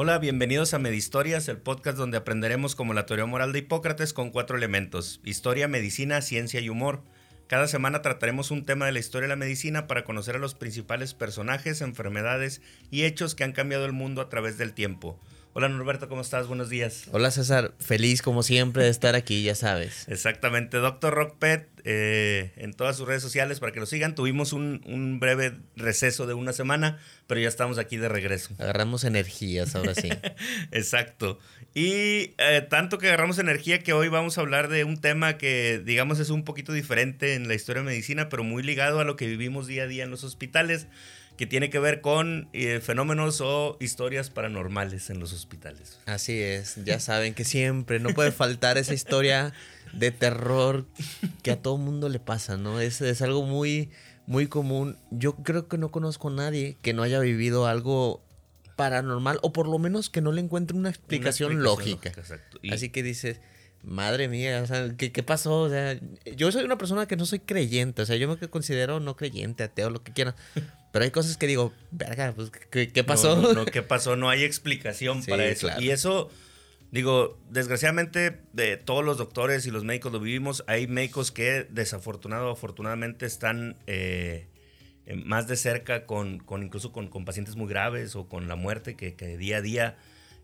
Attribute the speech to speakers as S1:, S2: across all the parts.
S1: Hola, bienvenidos a Medistorias, el podcast donde aprenderemos como la teoría moral de Hipócrates con cuatro elementos, historia, medicina, ciencia y humor. Cada semana trataremos un tema de la historia de la medicina para conocer a los principales personajes, enfermedades y hechos que han cambiado el mundo a través del tiempo. Hola Norberto, ¿cómo estás? Buenos días.
S2: Hola César, feliz como siempre de estar aquí, ya sabes.
S1: Exactamente, Doctor Rockpet eh, en todas sus redes sociales para que lo sigan. Tuvimos un, breve receso de una semana, pero ya estamos aquí de regreso.
S2: Agarramos energías, ahora sí.
S1: Exacto. Y eh, tanto que agarramos energía que hoy vamos a hablar de un tema que digamos es un poquito diferente en la historia de medicina, pero muy ligado a lo que vivimos día a día en los hospitales que tiene que ver con eh, fenómenos o historias paranormales en los hospitales.
S2: Así es, ya saben que siempre no puede faltar esa historia de terror que a todo mundo le pasa, ¿no? Es, es algo muy, muy común. Yo creo que no conozco a nadie que no haya vivido algo paranormal o por lo menos que no le encuentre una explicación, lógica. Así que dices, madre mía, o sea, ¿qué, ¿qué, pasó? O sea, yo soy una persona que no soy creyente, o sea, yo me considero no creyente, ateo, lo que quieran. Pero hay cosas que digo, verga, pues, ¿qué, pasó?
S1: No, ¿qué pasó? No hay explicación para eso. Y eso, digo, desgraciadamente, de todos los doctores y los médicos lo vivimos. Hay médicos que, desafortunado o afortunadamente, están eh, más de cerca con, con incluso con, con, pacientes muy graves o con la muerte que, que día a día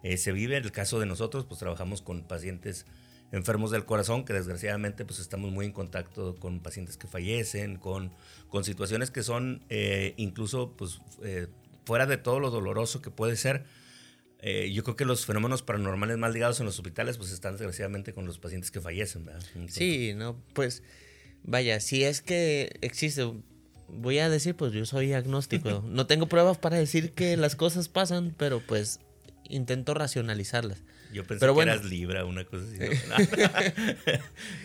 S1: eh, se vive. En el caso de nosotros, pues trabajamos con pacientes enfermos del corazón, que desgraciadamente pues estamos muy en contacto con pacientes que fallecen, con, con situaciones que son eh, incluso pues eh, fuera de todo lo doloroso que puede ser. Eh, yo creo que los fenómenos paranormales más ligados en los hospitales pues están desgraciadamente con los pacientes que fallecen, ¿verdad?
S2: sí, no, pues vaya, si es que existe, voy a decir pues yo soy agnóstico, no tengo pruebas para decir que las cosas pasan, pero pues intento racionalizarlas.
S1: Yo pensé que eras Libra, una cosa así.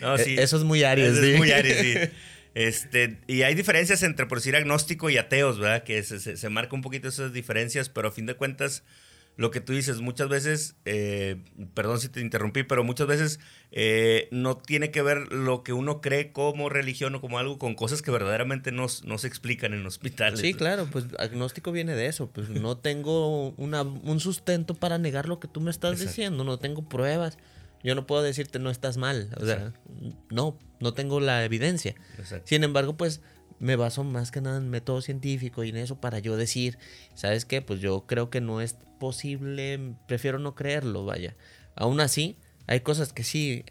S2: No, sí. Eso es muy Aries,
S1: Eso es muy Aries, sí. Este, y hay diferencias entre, por decir, agnóstico y ateos, ¿verdad? Que se, se, se marca un poquito esas diferencias, pero a fin de cuentas, lo que tú dices, muchas veces, eh, perdón si te interrumpí, pero muchas veces eh, no tiene que ver lo que uno cree como religión o como algo con cosas que verdaderamente no, no se explican en hospitales.
S2: Sí, claro, pues agnóstico viene de eso, pues no tengo una, un sustento para negar lo que tú me estás diciendo, no tengo pruebas. Yo no puedo decirte no estás mal, o sea, no, no tengo la evidencia. Sin embargo, pues me baso más que nada en método científico y en eso para yo decir, ¿sabes qué? Pues yo creo que no es posible, prefiero no creerlo, vaya. Aún así, hay cosas que sí,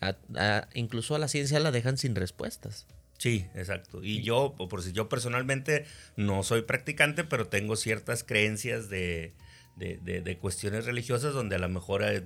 S2: incluso a la ciencia la dejan sin respuestas.
S1: Sí, exacto. Y yo, por si yo personalmente no soy practicante, pero tengo ciertas creencias de, de, cuestiones religiosas donde a lo mejor, eh,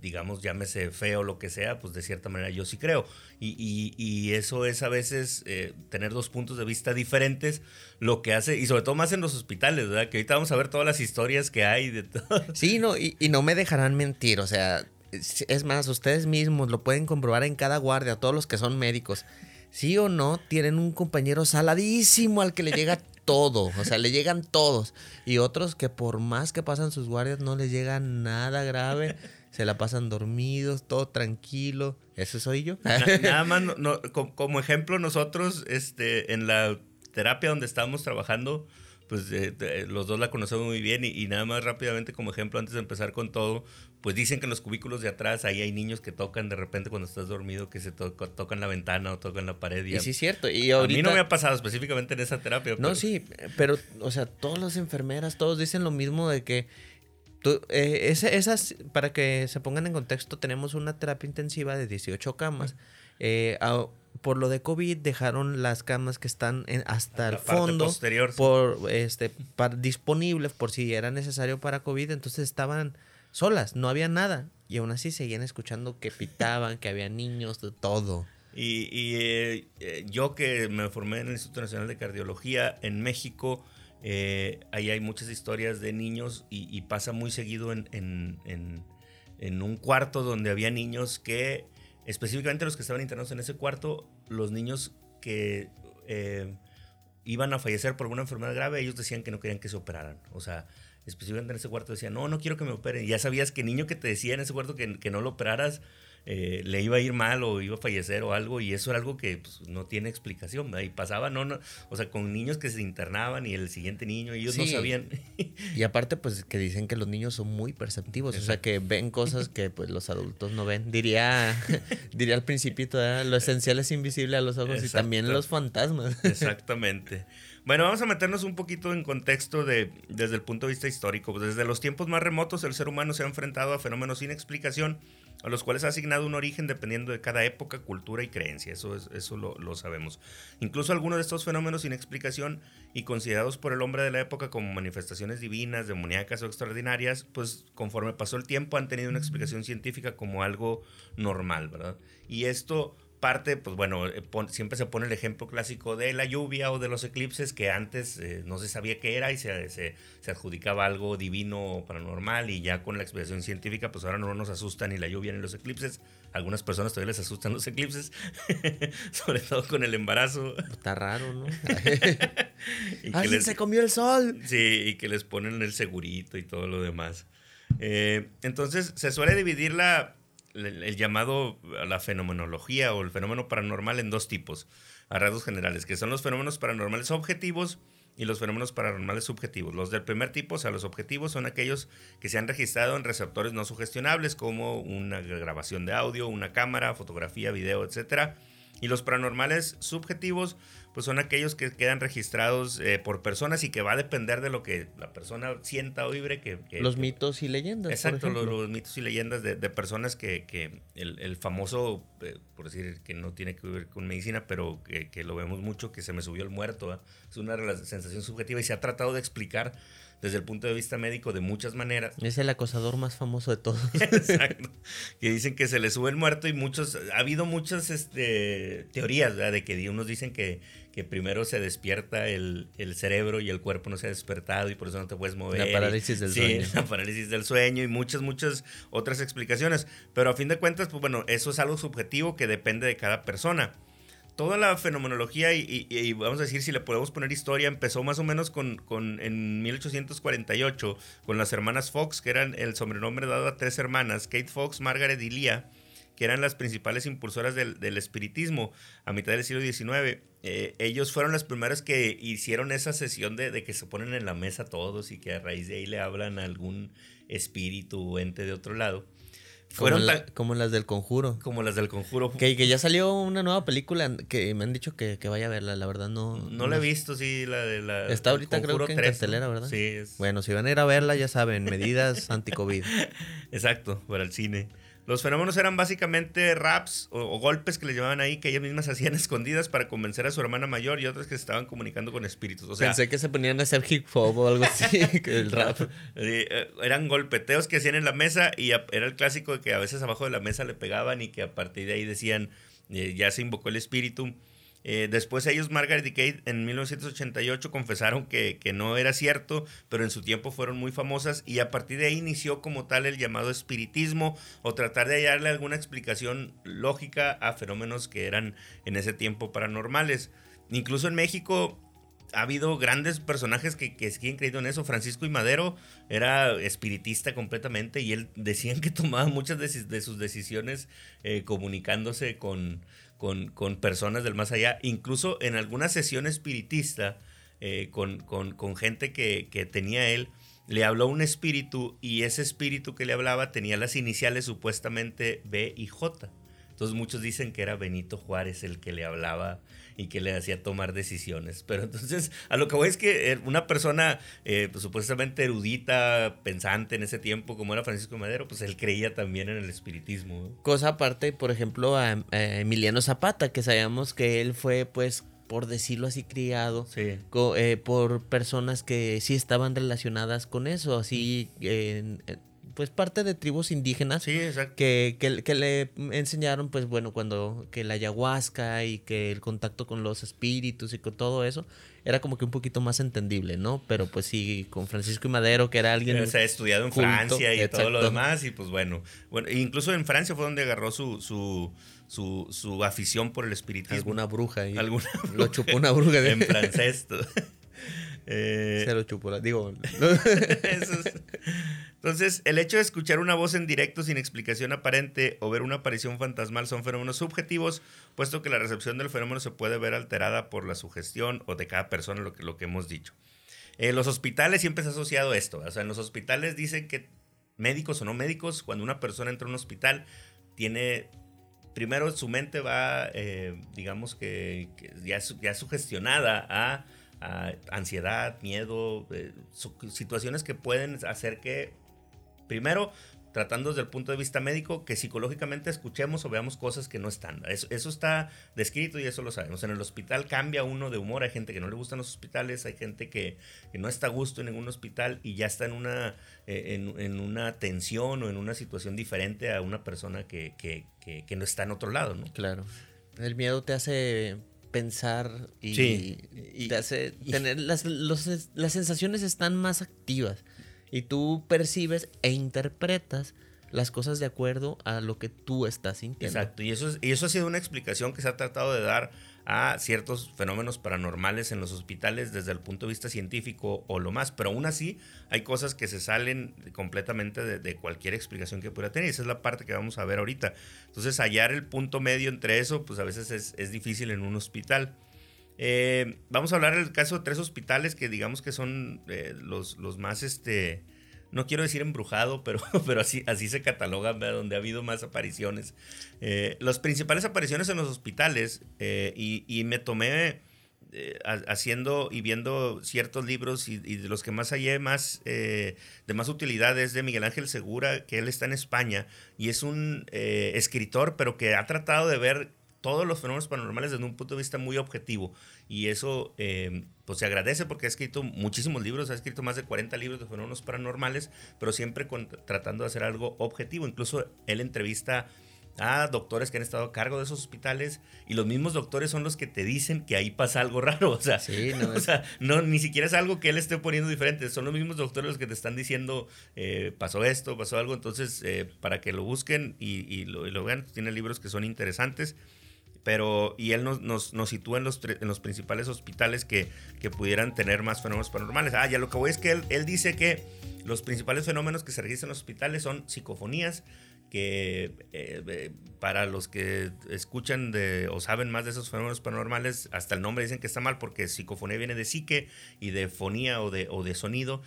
S1: digamos, llámese feo o lo que sea, pues de cierta manera yo sí creo. Y, eso es a veces eh, tener dos puntos de vista diferentes, lo que hace, y sobre todo más en los hospitales, ¿verdad? Que ahorita vamos a ver todas las historias que hay de todo.
S2: Sí, no, y, y no me dejarán mentir, o sea, es más, ustedes mismos lo pueden comprobar en cada guardia, todos los que son médicos. Sí o no, tienen un compañero saladísimo al que le llega todo, o sea, le llegan todos. Y otros que por más que pasan sus guardias no les llega nada grave, se la pasan dormidos, todo tranquilo. ¿Eso soy yo?
S1: nada más, como, ejemplo, nosotros este, en la terapia donde estábamos trabajando, pues eh, los dos la conocemos muy bien y, nada más rápidamente como ejemplo antes de empezar con todo, pues dicen que en los cubículos de atrás ahí hay niños que tocan de repente cuando estás dormido, que se tocan la ventana o tocan la pared.
S2: Y, sí es cierto.
S1: Y A mí no me ha pasado específicamente en esa terapia.
S2: No, sí, pero, o sea, todas las enfermeras, todos dicen lo mismo de que tú, eh, esas, para que se pongan en contexto, tenemos una terapia intensiva de 18 camas. Eh, por lo de COVID dejaron las camas que están en, hasta el fondo
S1: posterior,
S2: por este disponibles por si era necesario para COVID, entonces estaban solas, no había nada y aún así seguían escuchando que pitaban, que había niños, de todo.
S1: Y, eh, eh, yo que me formé en el Instituto Nacional de Cardiología en México, eh, ahí hay muchas historias de niños y, pasa muy seguido en, en, en, un cuarto donde había niños que específicamente los que estaban internados en ese cuarto, los niños que eh, iban a fallecer por alguna enfermedad grave, ellos decían que no querían que se operaran. O sea, específicamente en ese cuarto decían, no, no quiero que me operen. Y ya sabías que el niño que te decía en ese cuarto que, que no lo operaras, eh, le iba a ir mal o iba a fallecer o algo, y eso era algo que pues, no tiene explicación, y pasaba, no, no, o sea, con niños que se internaban y el siguiente niño, ellos no sabían.
S2: y aparte, pues que dicen que los niños son muy perceptivos, o sea, que ven cosas que pues los adultos no ven. Diría, diría al principito, lo esencial es invisible a los ojos y también los fantasmas.
S1: Exactamente. Bueno, vamos a meternos un poquito en contexto de, desde el punto de vista histórico. Desde los tiempos más remotos, el ser humano se ha enfrentado a fenómenos sin explicación a los cuales ha asignado un origen dependiendo de cada época, cultura y creencia. Eso, es, eso lo, sabemos. Incluso algunos de estos fenómenos sin explicación y considerados por el hombre de la época como manifestaciones divinas, demoníacas o extraordinarias, pues conforme pasó el tiempo han tenido una explicación científica como algo normal, ¿verdad? Y esto parte, pues bueno, eh, siempre se pone el ejemplo clásico de la lluvia o de los eclipses, que antes eh, no se sabía qué era y se, se, adjudicaba algo divino o paranormal, y ya con la explicación científica, pues ahora no nos asustan ni la lluvia ni los eclipses. Algunas personas todavía les asustan los eclipses, sobre todo con el embarazo.
S2: Está raro, ¿no? ¿Alguien se comió el sol!
S1: Sí, y que les ponen el segurito y todo lo demás. Eh, entonces, se suele dividir la el, llamado a la fenomenología o el fenómeno paranormal en dos tipos, a rasgos generales, que son los fenómenos paranormales objetivos y los fenómenos paranormales subjetivos. Los del primer tipo, o sea, los objetivos son aquellos que se han registrado en receptores no sugestionables, como una grabación de audio, una cámara, fotografía, video, etc. Y los paranormales subjetivos pues son aquellos que quedan registrados eh, por personas y que va a depender de lo que la persona sienta o vibre. Que,
S2: los mitos y leyendas.
S1: Exacto, los, mitos y leyendas de, personas que, que el, famoso, eh, por decir que no tiene que ver con medicina, pero que, lo vemos mucho, que se me subió el muerto. Es una sensación subjetiva y se ha tratado de explicar desde el punto de vista médico de muchas maneras.
S2: Es el acosador más famoso de todos.
S1: Exacto. Que dicen que se le sube el muerto y muchos, ha habido muchas este, teorías, ¿verdad? De que unos dicen que que primero se despierta el, cerebro y el cuerpo no se ha despertado y por eso no te puedes mover.
S2: La parálisis del sueño.
S1: La parálisis del sueño y muchas, muchas otras explicaciones. Pero a fin de cuentas, pues bueno, eso es algo subjetivo que depende de cada persona. Toda la fenomenología, y, vamos a decir, si le podemos poner historia, empezó más o menos con, con, en 1848 con las hermanas Fox, que eran el sobrenombre dado a tres hermanas, Kate Fox, Margaret y Leah que eran las principales impulsoras del, espiritismo a mitad del siglo XIX. Eh, ellos fueron las primeras que hicieron esa sesión de, que se ponen en la mesa todos y que a raíz de ahí le hablan a algún espíritu o ente de otro lado.
S2: Fueron como, las del conjuro.
S1: Como las del conjuro.
S2: Que, que, ya salió una nueva película que me han dicho que, vaya a verla, la verdad no.
S1: No, la he visto, sí, la de la.
S2: Está ahorita creo que en cartelera, ¿verdad? Sí. Bueno, si van a ir a verla, ya saben, medidas anti-COVID.
S1: Exacto, para el cine. Los fenómenos eran básicamente raps o, golpes que le llevaban ahí que ellas mismas hacían escondidas para convencer a su hermana mayor y otras que se estaban comunicando con espíritus. O sea,
S2: Pensé que se ponían a hacer hip hop o algo así, el rap.
S1: Eh, eran golpeteos que hacían en la mesa y era el clásico de que a veces abajo de la mesa le pegaban y que a partir de ahí decían, eh, ya se invocó el espíritu. Eh, después ellos, Margaret y Kate, en 1988 confesaron que, no era cierto, pero en su tiempo fueron muy famosas y a partir de ahí inició como tal el llamado espiritismo o tratar de hallarle alguna explicación lógica a fenómenos que eran en ese tiempo paranormales. Incluso en México ha habido grandes personajes que, que han creído en eso. Francisco y Madero era espiritista completamente y él decían que tomaba muchas de, sus decisiones eh, comunicándose con, con, personas del más allá, incluso en alguna sesión espiritista eh, con, gente que, que, tenía él, le habló un espíritu y ese espíritu que le hablaba tenía las iniciales supuestamente B y J. Entonces muchos dicen que era Benito Juárez el que le hablaba y que le hacía tomar decisiones. Pero entonces, a lo que voy es que eh, una persona eh, pues, supuestamente erudita, pensante en ese tiempo, como era Francisco Madero, pues él creía también en el espiritismo.
S2: Cosa aparte, por ejemplo, a, Emiliano Zapata, que sabíamos que él fue, pues, por decirlo así, criado eh, por personas que sí estaban relacionadas con eso, así pues parte de tribus indígenas Que, que, le enseñaron pues bueno cuando que la ayahuasca y que el contacto con los espíritus y con todo eso era como que un poquito más entendible, ¿no? Pero pues sí, con Francisco y Madero, que era alguien...
S1: Se ha estudiado en Francia y todo lo demás, y pues bueno, bueno, incluso en Francia fue donde agarró su, su, su, su afición por el espiritismo.
S2: Alguna bruja ahí.
S1: Alguna
S2: Lo chupó una bruja.
S1: De... en francés.
S2: Eh, Cero chupola, digo.
S1: Entonces, el hecho de escuchar una voz en directo sin explicación aparente o ver una aparición fantasmal son fenómenos subjetivos, puesto que la recepción del fenómeno se puede ver alterada por la sugestión o de cada persona, lo que, lo que hemos dicho. En eh, los hospitales siempre se ha asociado esto. O sea, en los hospitales dicen que médicos o no médicos, cuando una persona entra a un hospital, tiene primero su mente va, eh, digamos que, ya, ya sugestionada a, ansiedad, miedo, eh, situaciones que pueden hacer que, primero, tratando desde el punto de vista médico, que psicológicamente escuchemos o veamos cosas que no están. Eso, está descrito y eso lo sabemos. En el hospital cambia uno de humor, hay gente que no le gustan los hospitales, hay gente que, no está a gusto en ningún hospital y ya está en una, eh, en, una tensión o en una situación diferente a una persona que, que, no está en otro lado, ¿no?
S2: Claro. El miedo te hace pensar y, te hace tener las, las sensaciones están más activas y tú percibes e interpretas las cosas de acuerdo a lo que tú estás sintiendo.
S1: Exacto, y eso, y eso ha sido una explicación que se ha tratado de dar a ciertos fenómenos paranormales en los hospitales desde el punto de vista científico o lo más, pero aún así hay cosas que se salen completamente de, cualquier explicación que pueda tener y esa es la parte que vamos a ver ahorita. Entonces hallar el punto medio entre eso pues a veces es difícil en un hospital. Eh, vamos a hablar del caso de tres hospitales que digamos que son eh, los, los, más, este, no quiero decir embrujado, pero, pero así, así se catalogan, donde ha habido más apariciones. Eh, las principales apariciones en los hospitales, y, y, me tomé haciendo y viendo ciertos libros y, de los que más hallé más, de más utilidad es de Miguel Ángel Segura, que él está en España y es un escritor, pero que ha tratado de ver todos los fenómenos paranormales desde un punto de vista muy objetivo. Y eso eh, pues se agradece porque ha escrito muchísimos libros, ha escrito más de 40 libros de fenómenos paranormales, pero siempre tratando de hacer algo objetivo. Incluso él entrevista a doctores que han estado a cargo de esos hospitales y los mismos doctores son los que te dicen que ahí pasa algo raro. O sea, no, o sea no, ni siquiera es algo que él esté poniendo diferente. Son los mismos doctores los que te están diciendo eh, pasó esto, pasó algo. Entonces, eh, para que lo busquen y, lo, y, lo, vean, tiene libros que son interesantes pero y él nos, nos, nos sitúa en los, en los principales hospitales que, que, pudieran tener más fenómenos paranormales. Ah, ya lo que voy es que él, él dice que los principales fenómenos que se registran en los hospitales son psicofonías, que eh, para los que escuchan o saben más de esos fenómenos paranormales, hasta el nombre dicen que está mal porque psicofonía viene de psique y de fonía o de, o de sonido.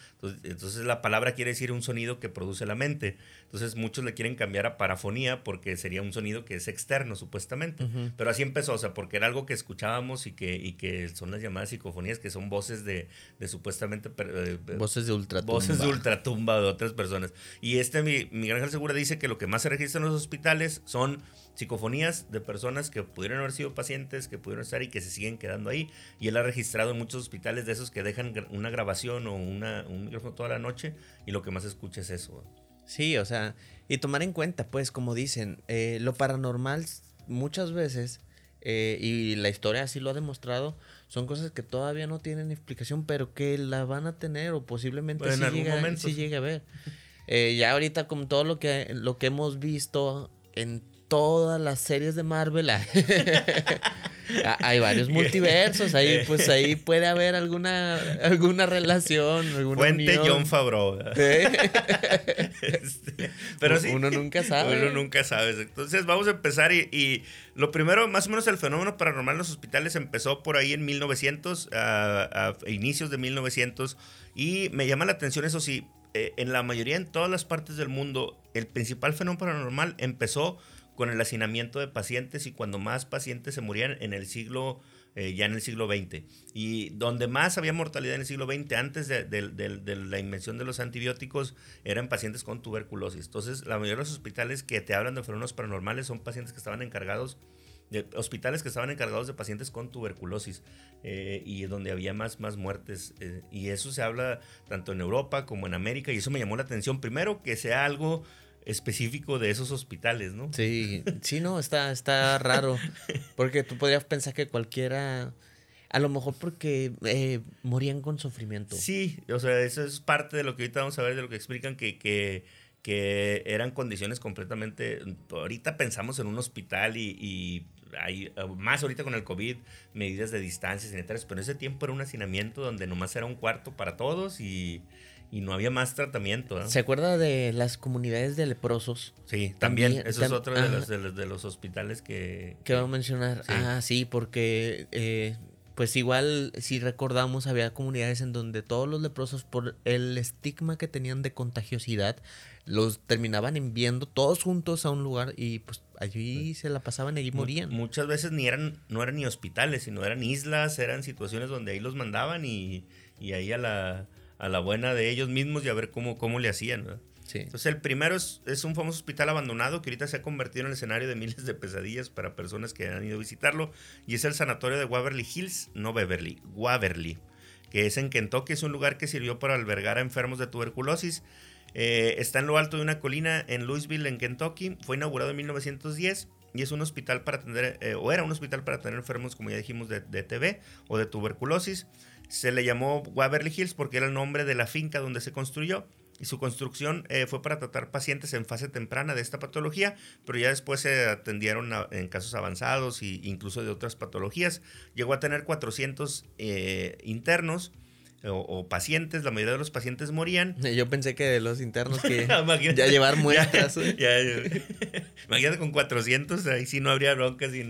S1: Entonces, la palabra quiere decir un sonido que produce la mente. Entonces muchos le quieren cambiar a parafonía porque sería un sonido que es externo supuestamente. Pero así empezó, o sea, porque era algo que escuchábamos y que, y que son las llamadas psicofonías, que son voces de, de supuestamente... Eh,
S2: voces de ultratumba.
S1: Voces de ultratumba de otras personas. Y este Miguel Ángel Segura dice que lo que más se registra en los hospitales son psicofonías de personas que pudieron haber sido pacientes, que pudieron estar y que se siguen quedando ahí. Y él ha registrado en muchos hospitales de esos que dejan una grabación o una, un micrófono toda la noche y lo que más escucha es eso.
S2: Sí, o sea, y tomar en cuenta, pues, como dicen, eh, lo paranormal muchas veces, eh, y la historia así lo ha demostrado, son cosas que todavía no tienen explicación, pero que la van a tener o posiblemente sí, llegue, a ver. Eh, ya ahorita con todo lo que, lo que hemos visto en todas las series de Marvel, hay varios multiversos, ahí pues ahí puede haber alguna alguna relación, alguna
S1: Fuente John Favreau.
S2: Este, pero sí, uno nunca sabe.
S1: Uno nunca sabe. Entonces vamos a empezar y, lo primero, más o menos el fenómeno paranormal en los hospitales empezó por ahí en 1900, a, a inicios de 1900 y me llama la atención eso sí, eh, en la mayoría, en todas las partes del mundo, el principal fenómeno paranormal empezó con el hacinamiento de pacientes y cuando más pacientes se morían en el siglo, eh, ya en el siglo XX. Y donde más había mortalidad en el siglo XX, antes de, la invención de los antibióticos, eran pacientes con tuberculosis. Entonces, la mayoría de los hospitales que te hablan de fenómenos paranormales son pacientes que estaban encargados de hospitales que estaban encargados de pacientes con tuberculosis eh, y donde había más, más muertes. Eh, y eso se habla tanto en Europa como en América y eso me llamó la atención. Primero, que sea algo específico de esos hospitales, ¿no?
S2: Sí, sí, no, está, está raro. Porque tú podrías pensar que cualquiera... A lo mejor porque eh, morían con sufrimiento.
S1: Sí, o sea, eso es parte de lo que ahorita vamos a ver, de lo que explican que, que que eran condiciones completamente... Ahorita pensamos en un hospital y, hay, más ahorita con el COVID, medidas de distancia sanitarias, pero en ese tiempo era un hacinamiento donde nomás era un cuarto para todos y, no había más tratamiento.
S2: ¿Se acuerda de las comunidades de leprosos?
S1: Sí, también. eso es otro de los, de los, hospitales que...
S2: Que va a mencionar. Ah, sí, porque... Eh, pues igual, si recordamos, había comunidades en donde todos los leprosos, por el estigma que tenían de contagiosidad, los terminaban enviando todos juntos a un lugar y pues allí se la pasaban y allí morían.
S1: Muchas veces ni eran, no eran ni hospitales, sino eran islas, eran situaciones donde ahí los mandaban y, ahí a la, a la buena de ellos mismos y a ver cómo, cómo le hacían. Entonces el primero es, un famoso hospital abandonado que ahorita se ha convertido en el escenario de miles de pesadillas para personas que han ido a visitarlo y es el sanatorio de Waverly Hills, no Beverly, Waverly, que es en Kentucky, es un lugar que sirvió para albergar a enfermos de tuberculosis. Eh, está en lo alto de una colina en Louisville, en Kentucky. Fue inaugurado en 1910 y es un hospital para atender, eh, o era un hospital para atender enfermos, como ya dijimos, de, de TB o de tuberculosis. Se le llamó Waverly Hills porque era el nombre de la finca donde se construyó y su construcción eh, fue para tratar pacientes en fase temprana de esta patología, pero ya después se atendieron en casos avanzados e incluso de otras patologías. Llegó a tener 400 eh, internos. O, pacientes, la mayoría de los pacientes morían.
S2: Yo pensé que de los internos que ya llevar muestras.
S1: imagínate con 400, ahí sí no habría broncas. Y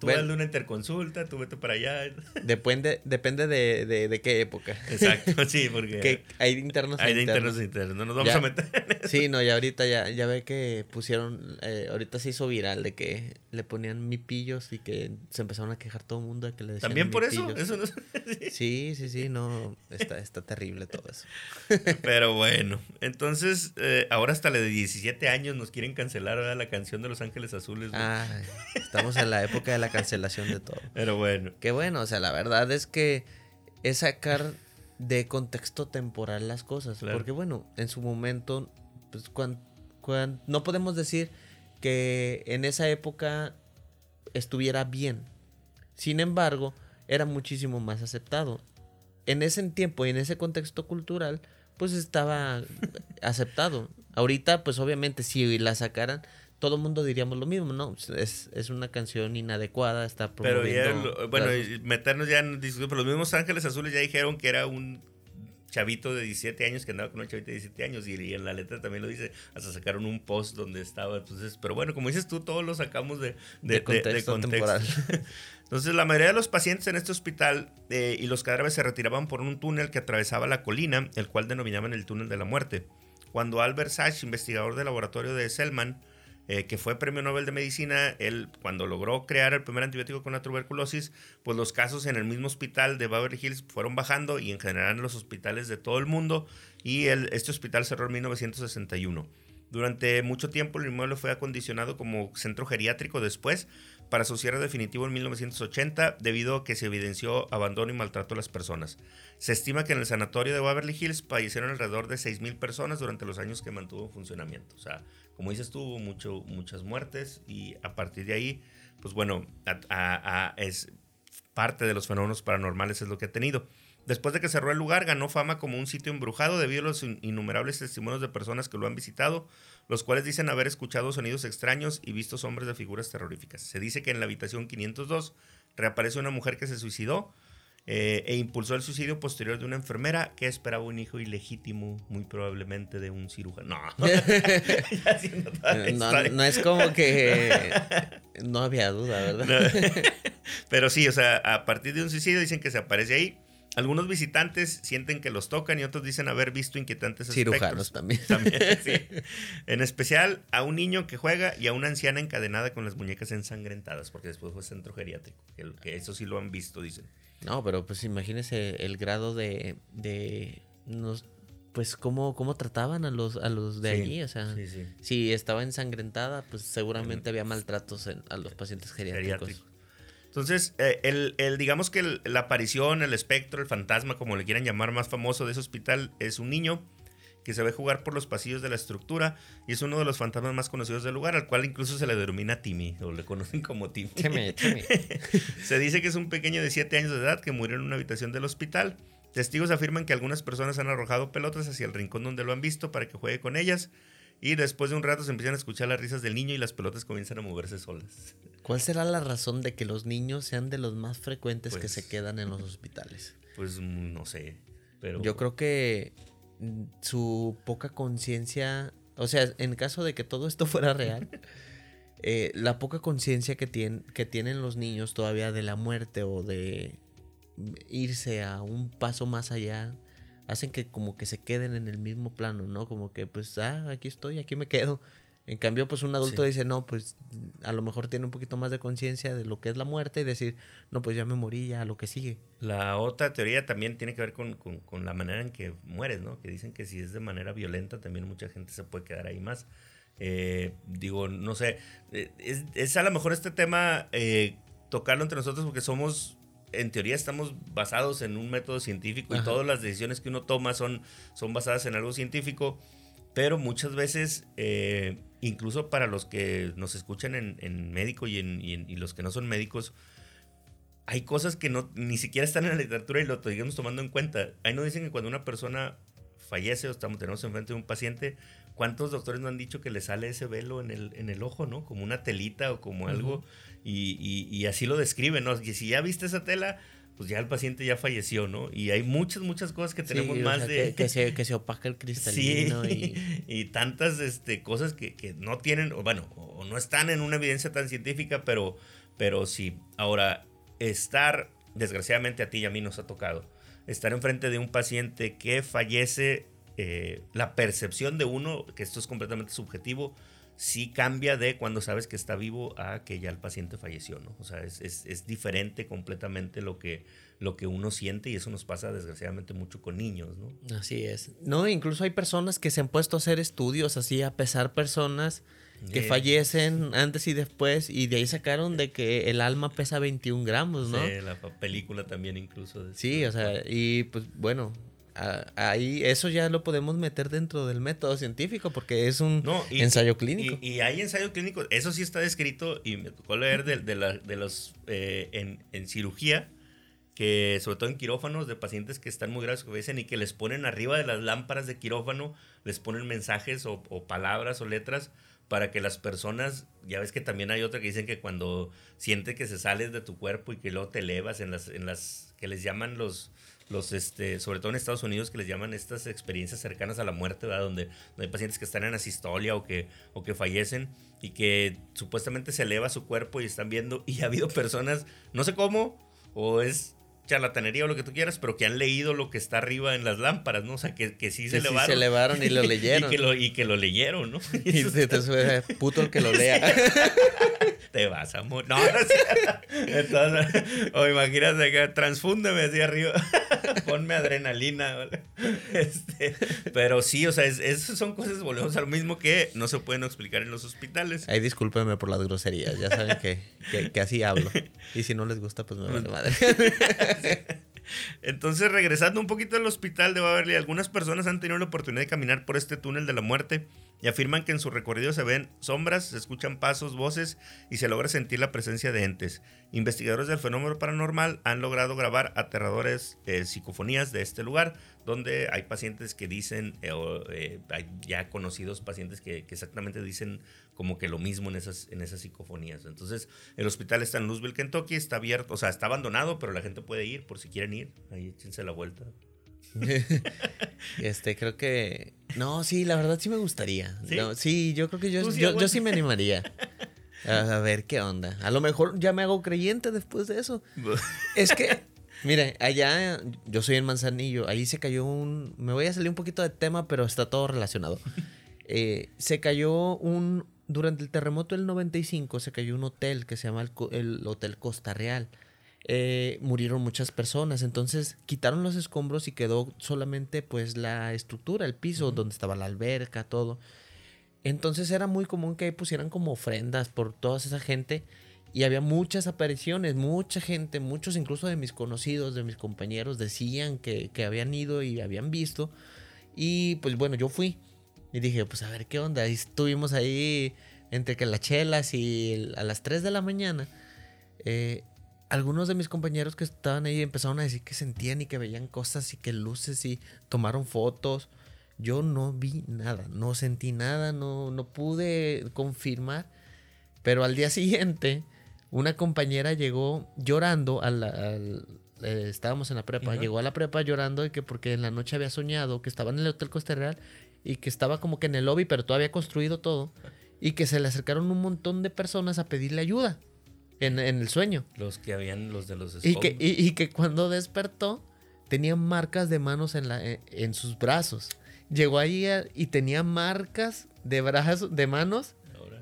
S1: Tú bueno, una interconsulta, tú vete para allá.
S2: Depende, depende de, de, qué época.
S1: Exacto, sí, porque...
S2: hay internos
S1: Hay de internos internos, no nos vamos a meter en
S2: eso. Sí, no, y ahorita ya, ya ve que pusieron, eh, ahorita se hizo viral de que le ponían mipillos y que se empezaron a quejar todo el mundo de que le decían
S1: ¿También por eso? eso no...
S2: sí, sí, sí, no, está, está terrible todo eso.
S1: Pero bueno, entonces, eh, ahora hasta la de 17 años nos quieren cancelar ¿verdad? la canción de Los Ángeles Azules.
S2: Ah, estamos en la época de la cancelación de todo.
S1: Pero bueno.
S2: Qué bueno, o sea, la verdad es que es sacar de contexto temporal las cosas. Porque bueno, en su momento, pues cuando, no podemos decir que en esa época estuviera bien. Sin embargo, era muchísimo más aceptado. En ese tiempo y en ese contexto cultural, pues estaba aceptado. Ahorita, pues obviamente, si la sacaran, todo el mundo diríamos lo mismo, ¿no? Es, es una canción inadecuada, está
S1: promoviendo... Pero bueno, meternos ya en discusión, pero los mismos Ángeles Azules ya dijeron que era un chavito de 17 años que andaba con un chavito de 17 años y, en la letra también lo dice, hasta sacaron un post donde estaba, entonces, pero bueno, como dices tú, todos lo sacamos de, de, contexto. temporal. entonces, la mayoría de los pacientes en este hospital eh, y los cadáveres se retiraban por un túnel que atravesaba la colina, el cual denominaban el túnel de la muerte. Cuando Albert Sachs, investigador del laboratorio de Selman, eh, que fue premio Nobel de Medicina, él cuando logró crear el primer antibiótico con la tuberculosis, pues los casos en el mismo hospital de Beverly Hills fueron bajando y en general en los hospitales de todo el mundo y este hospital cerró en 1961. Durante mucho tiempo el inmueble fue acondicionado como centro geriátrico después para su cierre definitivo en 1980 debido a que se evidenció abandono y maltrato a las personas. Se estima que en el sanatorio de Waverly Hills fallecieron alrededor de 6.000 personas durante los años que mantuvo en funcionamiento. O sea, como dices tú, mucho, muchas muertes y a partir de ahí, pues bueno, es parte de los fenómenos paranormales es lo que ha tenido. Después de que cerró el lugar, ganó fama como un sitio embrujado debido a los innumerables testimonios de personas que lo han visitado, los cuales dicen haber escuchado sonidos extraños y visto hombres de figuras terroríficas. Se dice que en la habitación 502 reaparece una mujer que se suicidó, eh, e impulsó el suicidio posterior de una enfermera que esperaba un hijo ilegítimo, muy probablemente de un cirujano. No,
S2: no, es como que no había duda, ¿verdad?
S1: Pero sí, o sea, a partir de un suicidio dicen que se aparece ahí. Algunos visitantes sienten que los tocan y otros dicen haber visto inquietantes
S2: Cirujanos también.
S1: En especial a un niño que juega y a una anciana encadenada con las muñecas ensangrentadas, porque después fue centro geriátrico. que eso sí lo han visto, dicen.
S2: No, pero pues imagínese el grado de, de nos, pues cómo, cómo trataban a los, a los de allí, o sea, si estaba ensangrentada, pues seguramente había maltratos a los pacientes geriátricos.
S1: Entonces, eh, el, el, digamos que la aparición, el espectro, el fantasma, como le quieran llamar, más famoso de ese hospital es un niño que se ve jugar por los pasillos de la estructura y es uno de los fantasmas más conocidos del lugar, al cual incluso se le denomina Timmy, o le conocen como Timmy. Timmy, Timmy. se dice que es un pequeño de 7 años de edad que murió en una habitación del hospital. Testigos afirman que algunas personas han arrojado pelotas hacia el rincón donde lo han visto para que juegue con ellas y después de un rato se empiezan a escuchar las risas del niño y las pelotas comienzan a moverse solas.
S2: ¿Cuál será la razón de que los niños sean de los más frecuentes que se pues quedan en los hospitales?
S1: Pues mm, no sé, pero...
S2: Yo creo que mm, su poca conciencia, o sea, en caso de que todo esto fuera real, eh, la poca conciencia que, que tienen los niños todavía de la muerte o de irse a un paso más allá hacen que como que se queden en el mismo plano, ¿no? Como que pues, ah, aquí estoy, aquí me quedo. En cambio, pues un adulto dice, no, pues a lo mejor tiene un poquito más de conciencia de lo que es la muerte y decir, no, pues ya me morí, ya lo que sigue.
S1: La otra teoría también tiene que ver con, con, la manera en que mueres, ¿no? Que dicen que si es de manera violenta, también mucha gente se puede quedar ahí más. Eh, digo, no sé, eh, es, es, a lo mejor este tema eh, tocarlo entre nosotros porque somos en teoría estamos basados en un método científico y todas las decisiones que uno toma son, son basadas en algo científico, pero muchas veces, eh, incluso para los que nos escuchan en, médico y, en, los que no son médicos, hay cosas que no, ni siquiera están en la literatura y lo seguimos tomando en cuenta. Ahí nos dicen que cuando una persona fallece o estamos, tenemos enfrente de un paciente, ¿cuántos doctores no han dicho que le sale ese velo en el, en el ojo, ¿no? Como una telita o como algo. Y, así lo describen, ¿no? Y si ya viste esa tela, pues ya el paciente ya falleció, ¿no? Y hay muchas, muchas cosas que tenemos más de...
S2: Que, se, que, se, opaca el cristalino
S1: y... y... tantas este, cosas que, no tienen, o bueno, o no están en una evidencia tan científica, pero, pero sí. Ahora, estar, desgraciadamente a ti y a mí nos ha tocado, estar enfrente de un paciente que fallece, eh, la percepción de uno, que esto es completamente subjetivo, sí cambia de cuando sabes que está vivo a que ya el paciente falleció, ¿no? O sea, es, es, diferente completamente lo que, lo que uno siente y eso nos pasa desgraciadamente mucho con niños, ¿no?
S2: Así es. No, incluso hay personas que se han puesto a hacer estudios así, a pesar personas que fallecen antes y después y de ahí sacaron de que el alma pesa 21 gramos, ¿no?
S1: Sí, la película también incluso.
S2: sí, o sea, y pues bueno, ahí eso ya lo podemos meter dentro del método científico porque es un ensayo clínico.
S1: Y, hay ensayo clínico, eso sí está descrito y me tocó leer de, de, los eh, en, en, cirugía, que sobre todo en quirófanos de pacientes que están muy graves que dicen y que les ponen arriba de las lámparas de quirófano, les ponen mensajes o, o palabras o letras para que las personas, ya ves que también hay otra que dicen que cuando siente que se sales de tu cuerpo y que luego te elevas en las, en las que les llaman los los este, sobre todo en Estados Unidos que les llaman estas experiencias cercanas a la muerte, ¿verdad? Donde, hay pacientes que están en asistolia o que, o que fallecen y que supuestamente se eleva su cuerpo y están viendo, y ha habido personas, no sé cómo, o es charlatanería o lo que tú quieras, pero que han leído lo que está arriba en las lámparas, ¿no? O sea, que, que sí se elevaron.
S2: se elevaron y lo leyeron.
S1: y, que lo, y que lo leyeron, ¿no?
S2: Y, se te sube, puto el que lo lea.
S1: te vas a morir. No, no Entonces, o imagínate que transfúndeme hacia arriba. Ponme adrenalina. Este, pero sí, o sea, esas son cosas, volvemos a lo mismo que no se pueden explicar en los hospitales.
S2: Ay, discúlpeme por las groserías. Ya saben que, que, que así hablo. Y si no les gusta, pues me vale madre.
S1: Entonces, regresando un poquito al hospital de Beverly, algunas personas han tenido la oportunidad de caminar por este túnel de la muerte y afirman que en su recorrido se ven sombras, se escuchan pasos, voces y se logra sentir la presencia de entes. Investigadores del fenómeno paranormal han logrado grabar aterradores eh, psicofonías de este lugar, donde hay pacientes que dicen, eh, eh, hay ya conocidos pacientes que, exactamente dicen como que lo mismo en esas, en esas psicofonías. Entonces, el hospital está en Louisville, Kentucky, está abierto, o sea, está abandonado, pero la gente puede ir por si quieren ir, ahí échense la vuelta.
S2: este, creo que. No, sí, la verdad sí me gustaría. ¿Sí? yo creo que yo, yo, sí me animaría. A, ver qué onda. A lo mejor ya me hago creyente después de eso. es que, mire, allá yo soy en Manzanillo. Ahí se cayó un. Me voy a salir un poquito de tema, pero está todo relacionado. Eh, se cayó un. Durante el terremoto del 95 se cayó un hotel que se llama el Hotel Costa Real. Eh, murieron muchas personas. Entonces quitaron los escombros y quedó solamente pues la estructura, el piso, donde estaba la alberca, todo. Entonces era muy común que pusieran como ofrendas por toda esa gente. Y había muchas apariciones, mucha gente, muchos incluso de mis conocidos, de mis compañeros, decían que, habían ido y habían visto. Y pues bueno, yo fui. Y dije, pues a ver qué onda. Y estuvimos ahí entre que las chelas y a las 3 de la mañana. Eh, algunos de mis compañeros que estaban ahí empezaron a decir que sentían y que veían cosas y que luces y tomaron fotos. yo no vi nada, no sentí nada, no, no pude confirmar. Pero al día siguiente, una compañera llegó llorando al, eh, estábamos en la prepa, llegó a la prepa llorando de que porque en la noche había soñado que estaba en el Hotel Costa Real y que estaba como que en el lobby, pero todavía construido todo, y que se le acercaron un montón de personas a pedirle ayuda en, el sueño.
S1: Los que habían, los de los
S2: y que, y, que cuando despertó, tenía marcas de manos en, la, eh, en, sus brazos. Llegó ahí y tenía marcas de brazos, de manos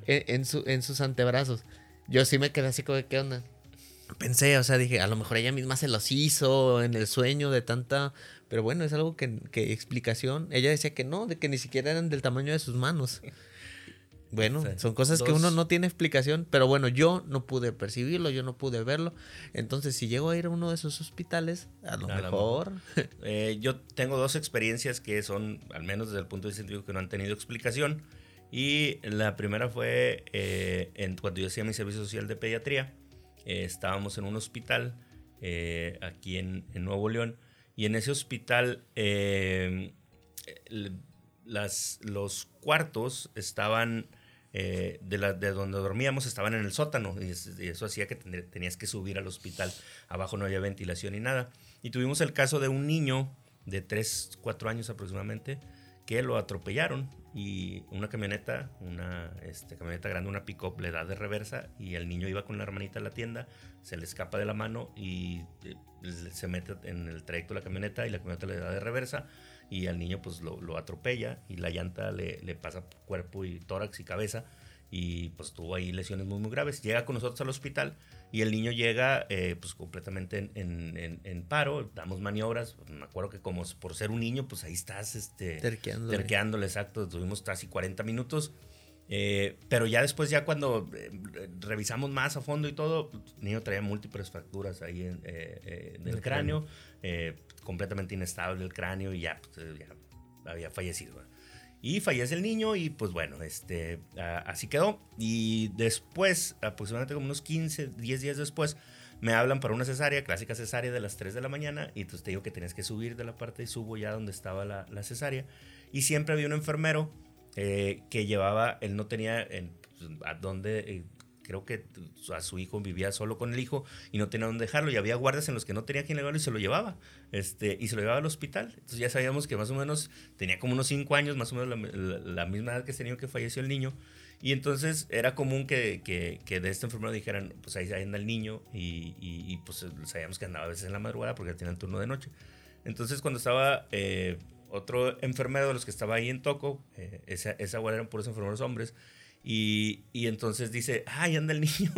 S2: en, su, en sus antebrazos. Yo sí me quedé así como, ¿qué onda? Pensé, o sea, dije, a lo mejor ella misma se los hizo en el sueño de tanta... Pero bueno, es algo que, que explicación. Ella decía que no, de que ni siquiera eran del tamaño de sus manos. Bueno, son cosas que uno no tiene explicación, pero bueno, yo no pude percibirlo, yo no pude verlo. Entonces, si llego a ir a uno de esos hospitales, a lo mejor.
S1: Eh, yo tengo dos experiencias que son, al menos desde el punto de vista científico, que no han tenido explicación. Y la primera fue eh, en, cuando yo hacía mi servicio social de pediatría. Eh, estábamos en un hospital eh, aquí en, Nuevo León. Y en ese hospital las, los cuartos estaban de, de, donde dormíamos estaban en el sótano y, eso hacía que tenías que subir al hospital. Abajo no había ventilación ni nada. Y tuvimos el caso de un niño de 3, 4 años aproximadamente que lo atropellaron y una camioneta, una este, camioneta grande, una pick-up, le da de reversa y el niño iba con la hermanita a la tienda, se le escapa de la mano y eh, se mete en el trayecto de la camioneta y la camioneta le da de reversa y al niño pues lo, lo atropella y la llanta le, le pasa cuerpo y tórax y cabeza y pues tuvo ahí lesiones muy muy graves. Llega con nosotros al hospital y el niño llega eh, pues completamente en, en, paro, damos maniobras, me acuerdo que como por ser un niño pues ahí estás este, terqueándole. terqueándole, exacto, tuvimos casi 40 minutos. Eh, pero ya después, ya cuando eh, revisamos más a fondo y todo, pues, el niño traía múltiples fracturas ahí en, el, cráneo, completamente inestable el cráneo y ya, pues, ya había fallecido. Y fallece el niño y pues bueno, este, así quedó. Y después, aproximadamente como unos 15, 10 días después, me hablan para una cesárea, clásica cesárea de las 3 de la mañana. Y entonces te digo que tenías que subir de la parte y subo ya donde estaba la, la cesárea. Y siempre había un enfermero eh, que llevaba, él no tenía en, pues, a dónde eh, creo que a su hijo vivía solo con el hijo y no tenía dónde dejarlo y había guardias en los que no tenía quien llevarlo y se lo llevaba este y se lo llevaba al hospital. Entonces ya sabíamos que más o menos tenía como unos cinco años más o menos la, misma edad que tenía que falleció el niño y entonces era común que, que, de esta enfermedad dijeran pues ahí, anda el niño y, y, pues sabíamos que andaba a veces en la madrugada porque tenía el turno de noche. Entonces cuando estaba eh, otro enfermero de los que estaba ahí en Toco, eh, esa, esa guardia eran puros enfermeros hombres, y, y, entonces dice, ay, anda el niño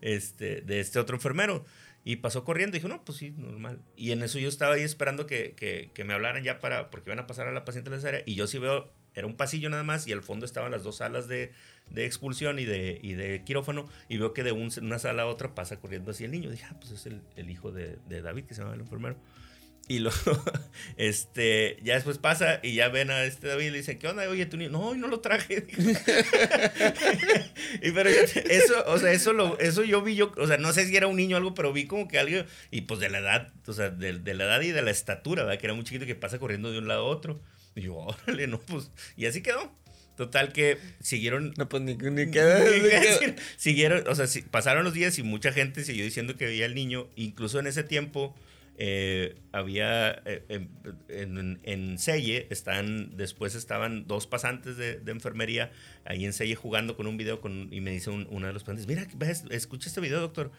S1: este, de este otro enfermero. Y pasó corriendo y dijo, no, pues sí, normal. Y en eso yo estaba ahí esperando que, que, que me hablaran ya para, porque iban a pasar a la paciente de la área. Y yo sí veo, era un pasillo nada más y al fondo estaban las dos salas de, de expulsión y de, y de quirófano. Y veo que de una sala a otra pasa corriendo así el niño. dije, ah, pues es el, el hijo de, de David, que se llama el enfermero. Y luego, este, ya después pasa y ya ven a este David y le dicen, ¿qué onda? Oye, tú niño, no, no lo traje. y pero eso, o sea, eso, lo, eso yo vi yo, o sea, no sé si era un niño o algo, pero vi como que algo, y pues de la edad, o sea, de, de la edad y de la estatura, ¿verdad? Que era muy chiquito que pasa corriendo de un lado a otro. Y yo, órale, no, pues, y así quedó. Total que siguieron.
S2: No, pues ni, ni,
S1: Siguieron, o sea, pasaron los días y mucha gente siguió diciendo que veía al niño. Incluso en ese tiempo, eh, había eh, en, en, Selle, están, después estaban dos pasantes de, enfermería ahí en Selle jugando con un video con, y me dice uno de los pasantes, mira, escucha este video, doctor.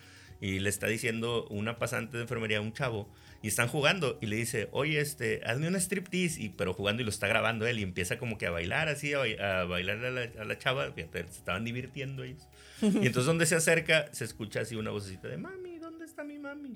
S1: Y le está diciendo una pasante de enfermería a un chavo y están jugando y le dice, oye, este, hazme una striptease, y, pero jugando y lo está grabando él y empieza como que a bailar así, a, bailar a la, a la chava, se estaban divirtiendo ellos. y entonces donde se acerca se escucha así una vocecita de, mami, ¿dónde está mi mami?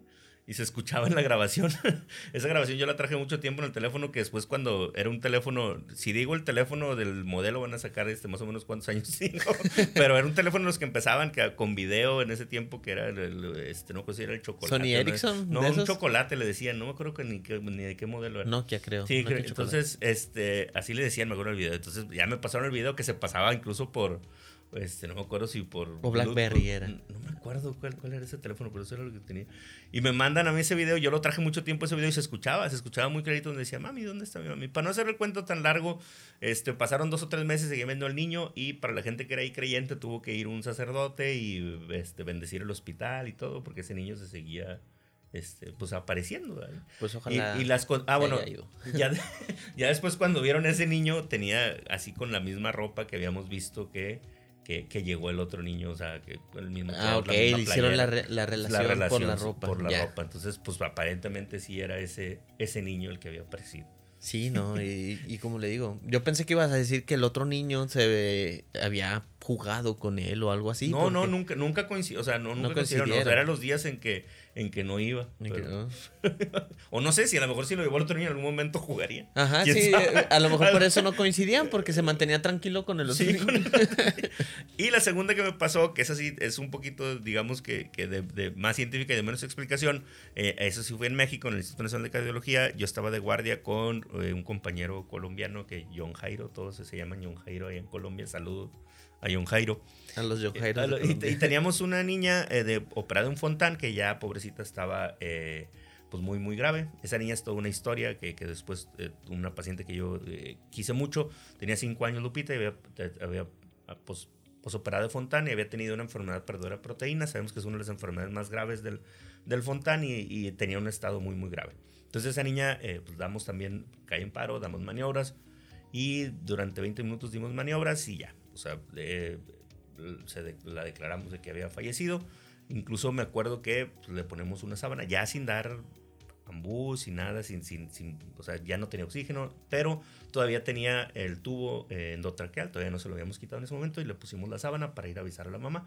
S1: Y se escuchaba en la grabación. Esa grabación yo la traje mucho tiempo en el teléfono, que después cuando era un teléfono, si digo el teléfono del modelo van a sacar este más o menos cuántos años pero era un teléfono los que empezaban que, con video en ese tiempo que era el, este no sé era el chocolate.
S2: Sony Ericsson.
S1: No, un chocolate le decían, no me acuerdo que ni, ni de qué modelo era.
S2: Nokia creo.
S1: Sí, entonces este así le decían, me acuerdo el video. Entonces ya me pasaron el video que se pasaba incluso por este, no me acuerdo si por...
S2: O BlackBerry era.
S1: No me acuerdo cuál, cuál era ese teléfono, pero eso era lo que tenía. Y me mandan a mí ese video, yo lo traje mucho tiempo ese video y se escuchaba, se escuchaba muy clarito donde decía, mami, ¿dónde está mi mami? Para no hacer el cuento tan largo, este, pasaron dos o tres meses, seguía viendo al niño y para la gente que era ahí creyente tuvo que ir un sacerdote y este, bendecir el hospital y todo, porque ese niño se seguía este, pues apareciendo.
S2: Pues ojalá.
S1: Y, las ah, bueno, ya, ya después cuando vieron a ese niño, tenía así con la misma ropa que habíamos visto que, que, llegó el otro niño, o sea, que el mismo.
S2: Ah, ok, hicieron la, la, relación por la ropa.
S1: Por la ropa. Entonces, pues aparentemente sí era ese, ese niño el que había aparecido.
S2: Sí, no, y, y, como le digo, yo pensé que ibas a decir que el otro niño se había jugado con él o algo así.
S1: No, no, nunca, nunca coincidió, o sea, no, nunca coincidieron, o sea, eran los días en que en que no iba. o no sé si a lo mejor si lo llevó otro niño en algún momento jugaría.
S2: Ajá, sí, a lo mejor por eso no coincidían, porque se mantenía tranquilo con el otro
S1: y la segunda que me pasó, que es así, es un poquito, digamos que, que de, más científica y de menos explicación, eh, eso sí fue en México, en el Instituto Nacional de Cardiología, yo estaba de guardia con eh, un compañero colombiano que John Jairo, todos se llaman John Jairo ahí en Colombia, saludos a John Jairo.
S2: A los John Jairo.
S1: y, teníamos una niña de operada en Fontán que ya pobrecita estaba eh, pues muy muy grave. Esa niña es toda una historia que, que después eh, una paciente que yo eh, quise mucho, tenía cinco años Lupita y había, había ah, pues, pues, operado de Fontán y había tenido una enfermedad perdedora de proteínas. Sabemos que es una de las enfermedades más graves del, del Fontán y, y tenía un estado muy muy grave. Entonces esa niña pues damos también, cae en paro, damos maniobras y durante 20 minutos dimos maniobras y ya o sea, se la declaramos de que había fallecido. Incluso me acuerdo que pues, le ponemos una sábana, ya sin dar ambú, sin nada, sin, sin, sin, o sea, ya no tenía oxígeno, pero todavía tenía el tubo eh, endotraqueal, todavía no se lo habíamos quitado en ese momento y le pusimos la sábana para ir a avisar a la mamá.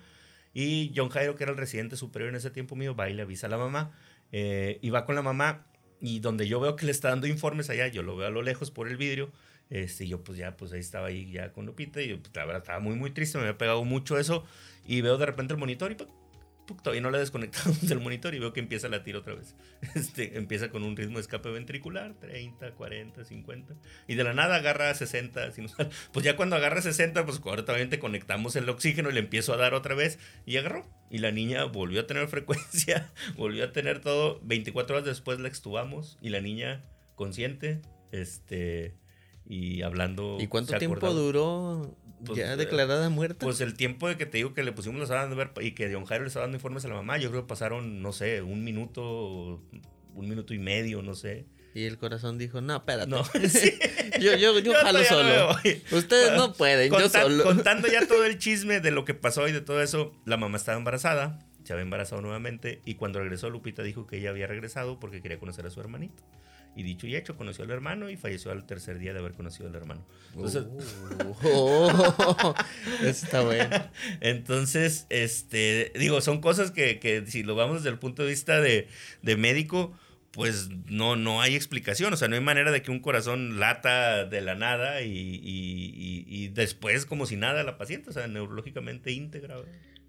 S1: Y John Jairo, que era el residente superior en ese tiempo mío, va y le avisa a la mamá eh, y va con la mamá y donde yo veo que le está dando informes allá, yo lo veo a lo lejos por el vidrio este, yo pues ya, pues ahí estaba ahí ya con Lupita y yo, pues, la verdad estaba muy, muy triste, me había pegado mucho eso y veo de repente el monitor y pues, todavía no le desconectamos del monitor y veo que empieza a latir otra vez. Este, empieza con un ritmo de escape ventricular, 30, 40, 50. Y de la nada agarra 60. Pues ya cuando agarra 60, pues correctamente conectamos el oxígeno y le empiezo a dar otra vez. Y agarró. Y la niña volvió a tener frecuencia, volvió a tener todo. 24 horas después la extubamos y la niña consciente, este y hablando.
S2: ¿Y cuánto tiempo duró pues, ya eh, declarada muerta?
S1: Pues el tiempo de que te digo que le pusimos la de ver y que Don Jairo le estaba dando informes a la mamá, yo creo que pasaron, no sé, un minuto, un minuto y medio, no sé.
S2: Y el corazón dijo, no, espérate. No, yo, yo, yo, jalo solo. Ustedes no pueden, yo solo.
S1: Contando ya todo el chisme de lo que pasó y de todo eso, la mamá estaba embarazada, se había embarazado nuevamente y cuando regresó Lupita dijo que ella había regresado porque quería conocer a su hermanito. Y dicho y hecho, conoció al hermano y falleció al tercer día de haber conocido al hermano. Entonces,
S2: oh, está bueno.
S1: Entonces, este, digo, son cosas que, que, si lo vamos desde el punto de vista de, de médico, pues no, no hay explicación, o sea, no hay manera de que un corazón lata de la nada y, y, y, después como si nada la paciente, o sea, neurológicamente íntegra.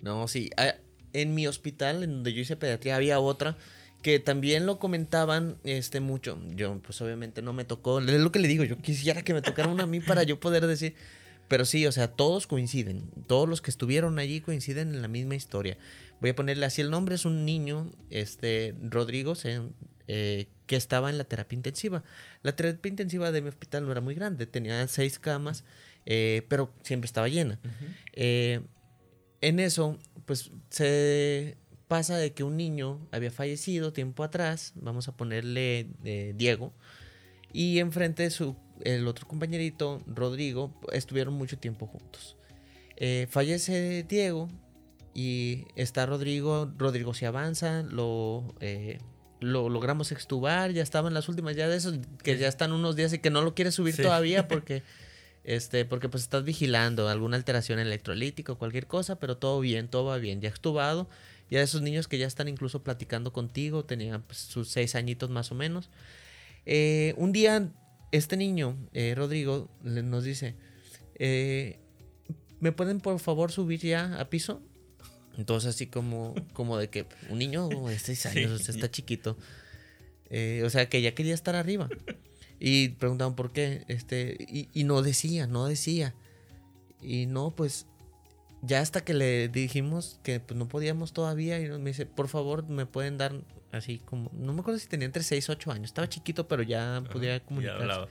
S2: No, sí, ah, en mi hospital, en donde yo hice pediatría, había otra que también lo comentaban este mucho. Yo pues obviamente no me tocó, es lo que le digo, yo quisiera que me tocara una a mí para yo poder decir, pero sí, o sea, todos coinciden, todos los que estuvieron allí coinciden en la misma historia. Voy a ponerle así el nombre, es un niño, este Rodrigo, eh, que estaba en la terapia intensiva. La terapia intensiva de mi hospital no era muy grande, tenía seis camas, eh, pero siempre estaba llena. Eh, en eso, pues se pasa de que un niño había fallecido tiempo atrás, vamos a ponerle eh, Diego, y enfrente de su, el otro compañerito, Rodrigo, estuvieron mucho tiempo juntos. Eh, fallece Diego y está Rodrigo, Rodrigo se avanza, lo, eh, lo logramos extubar, ya estaban las últimas, ya de esos que ya están unos días y que no lo quiere subir todavía porque... Este, porque pues estás vigilando alguna alteración electrolítica o cualquier cosa, pero todo bien, todo va bien, ya extubado ya esos niños que ya están incluso platicando contigo, tenían pues, sus seis añitos más o menos. Eh, un día, este niño, eh, Rodrigo, nos dice, eh, ¿me pueden por favor subir ya a piso? Entonces así como, como de que un niño de seis años, está chiquito. o sea, que ya quería estar arriba. Y preguntaban por qué. Este, y, y no decía, no decía. Y no, pues ya hasta que le dijimos que pues, no podíamos todavía y me dice, por favor, me pueden dar así como, no me acuerdo si tenía entre 6 y 8 años, estaba chiquito, pero ya podía comunicarse.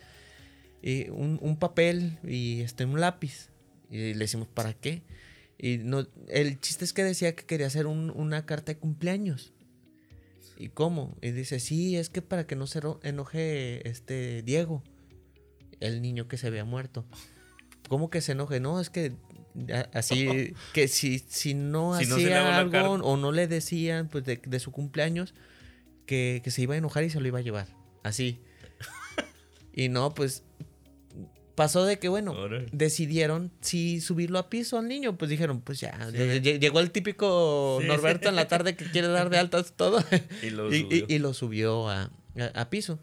S2: Y un, un, papel y este, un lápiz. Y le decimos, ¿para qué? Y no, el chiste es que decía que quería hacer un, una carta de cumpleaños. ¿Y cómo? Y dice, sí, es que para que no se enoje este Diego, el niño que se había muerto. ¿Cómo que se enoje? No, es que así, que si, si no hacía algo o no le decían pues de, de su cumpleaños, que, que, se iba a enojar y se lo iba a llevar. Así. y no, pues pasó de que, bueno, decidieron si subirlo a piso al niño. Pues dijeron, pues ya, llegó el típico Norberto en la tarde que quiere dar de altas todo. y, lo subió. Y, lo subió a, a, piso.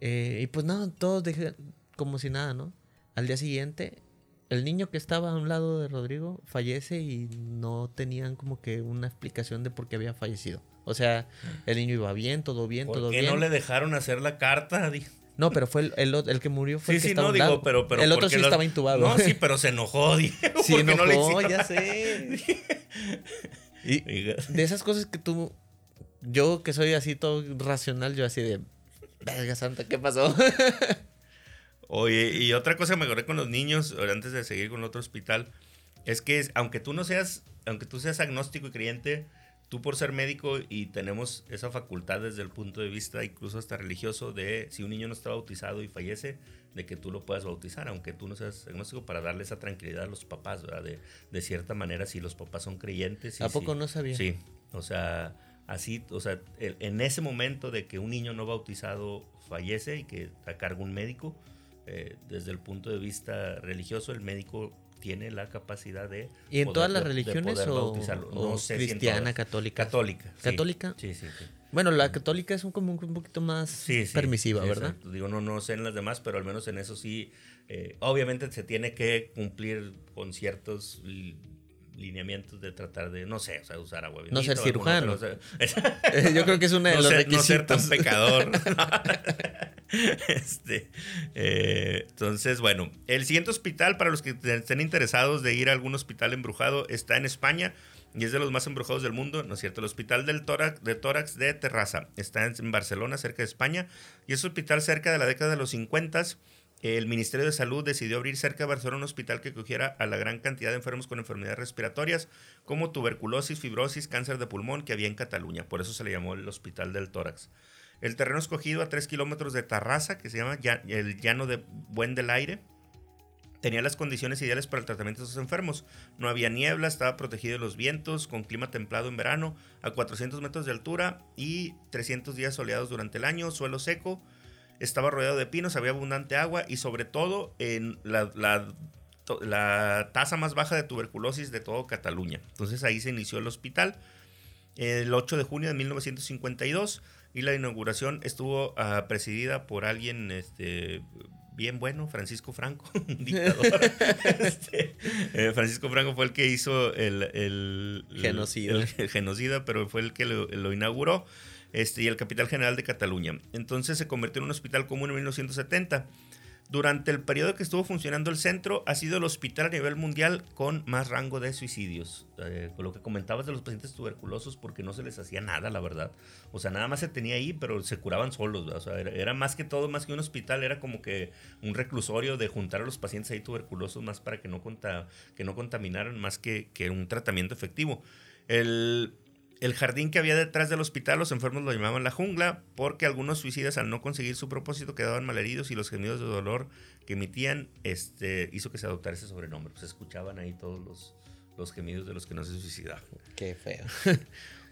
S2: Eh, y pues nada, todos dijeron como si nada, ¿no? Al día siguiente, el niño que estaba a un lado de Rodrigo fallece y no tenían como que una explicación de por qué había fallecido. O sea, el niño iba bien, todo bien, todo bien.
S1: ¿Por qué no le dejaron hacer la carta?
S2: No, pero fue el, el, que murió fue el que estaba no, digo,
S1: pero, pero
S2: El otro sí estaba intubado.
S1: No, sí, pero se enojó, Diego.
S2: Sí, enojó, no ya sé. y de esas cosas que tú... Yo que soy así todo racional, yo así de... Verga santa, ¿qué pasó?
S1: Oye, y otra cosa que me acordé con los niños, antes de seguir con otro hospital, es que aunque tú no seas, aunque tú seas agnóstico y creyente, tú por ser médico y tenemos esa facultad desde el punto de vista incluso hasta religioso de si un niño no está bautizado y fallece, de que tú lo puedas bautizar, aunque tú no seas agnóstico, para darle esa tranquilidad a los papás, ¿verdad? De, de cierta manera, si los papás son creyentes.
S2: ¿A poco no sabía?
S1: Sí, o sea, así, o sea, en ese momento de que un niño no bautizado fallece y que a cargo un médico, eh, desde el punto de vista religioso, el médico tiene la capacidad de...
S2: ¿Y en todas las religiones o, no sé cristiana, católica?
S1: Católica.
S2: ¿Católica?
S1: Sí, sí, sí.
S2: Bueno, la católica es un, como un poquito más permisiva, ¿verdad?
S1: Digo, no, no sé en las demás, pero al menos en eso sí, eh, obviamente se tiene que cumplir con ciertos lineamientos de tratar de, no sé, o sea, usar agua.
S2: No ser cirujano. Yo creo que es una de los requisitos. No
S1: ser tan pecador. este, eh, entonces, bueno, el siguiente hospital, para los que estén interesados de ir a algún hospital embrujado, está en España y es de los más embrujados del mundo, ¿no es cierto? El Hospital del Tórax de, Tórax de Terraza está en Barcelona, cerca de España, y es un hospital cerca de la década de los 50 el Ministerio de Salud decidió abrir cerca de Barcelona un hospital que cogiera a la gran cantidad de enfermos con enfermedades respiratorias, como tuberculosis, fibrosis, cáncer de pulmón que había en Cataluña. Por eso se le llamó el Hospital del Tórax. El terreno escogido a 3 kilómetros de Tarrasa, que se llama el Llano de Buen del Aire, tenía las condiciones ideales para el tratamiento de esos enfermos. No había niebla, estaba protegido de los vientos, con clima templado en verano, a 400 metros de altura y 300 días soleados durante el año, suelo seco estaba rodeado de pinos, había abundante agua y sobre todo en la, la, tasa más baja de tuberculosis de todo Cataluña. Entonces ahí se inició el hospital el 8 de junio de 1952 y la inauguración estuvo ah, presidida por alguien este, bien bueno, Francisco Franco, un dictador. Este, eh, Francisco Franco fue el que hizo el, el,
S2: genocida.
S1: genocida, pero fue el que lo inauguró este, y el capital general de Cataluña. Entonces se convirtió en un hospital común en 1970. Durante el periodo que estuvo funcionando el centro, ha sido el hospital a nivel mundial con más rango de suicidios. Eh, con lo que comentabas de los pacientes tuberculosos, porque no se les hacía nada, la verdad. O sea, nada más se tenía ahí, pero se curaban solos. O sea, era, más que todo, más que un hospital, era como que un reclusorio de juntar a los pacientes ahí tuberculosos, más para que no, que no contaminaran, más que, que un tratamiento efectivo. El, el jardín que había detrás del hospital, los enfermos lo llamaban la jungla, porque algunos suicidas al no conseguir su propósito quedaban malheridos y los gemidos de dolor que emitían este, hizo que se adoptara ese sobrenombre. Pues escuchaban ahí todos los, los gemidos de los que no se suicidaban.
S2: Qué feo.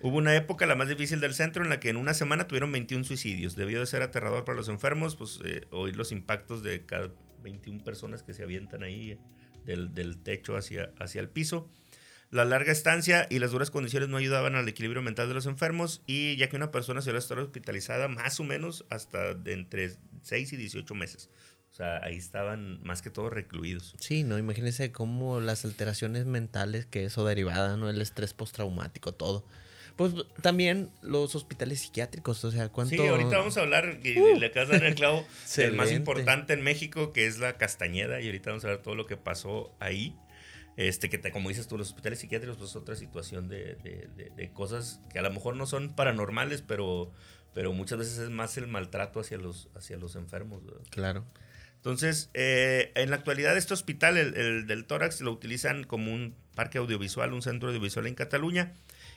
S1: Hubo una época, la más difícil del centro, en la que en una semana tuvieron 21 suicidios. Debió de ser aterrador para los enfermos, pues eh, oír los impactos de cada 21 personas que se avientan ahí del, del techo hacia, hacia el piso. La larga estancia y las duras condiciones no ayudaban al equilibrio mental de los enfermos y ya que una persona se a estar hospitalizada más o menos hasta de entre 6 y 18 meses. O sea, ahí estaban más que todo recluidos.
S2: Sí, no, imagínense cómo las alteraciones mentales que eso derivada, ¿no? El estrés postraumático, todo. Pues también los hospitales psiquiátricos, o sea, ¿cuánto...?
S1: Sí, ahorita vamos a hablar, y uh, acabas de el clavo, del más importante en México, que es la Castañeda, y ahorita vamos a ver todo lo que pasó ahí. Este, que te, como dices tú, los hospitales psiquiátricos, pues es otra situación de, de, cosas que a lo mejor no son paranormales, pero, pero muchas veces es más el maltrato hacia los, hacia los enfermos.
S2: Claro.
S1: Entonces, eh, en la actualidad este hospital, el, del tórax, lo utilizan como un parque audiovisual, un centro audiovisual en Cataluña.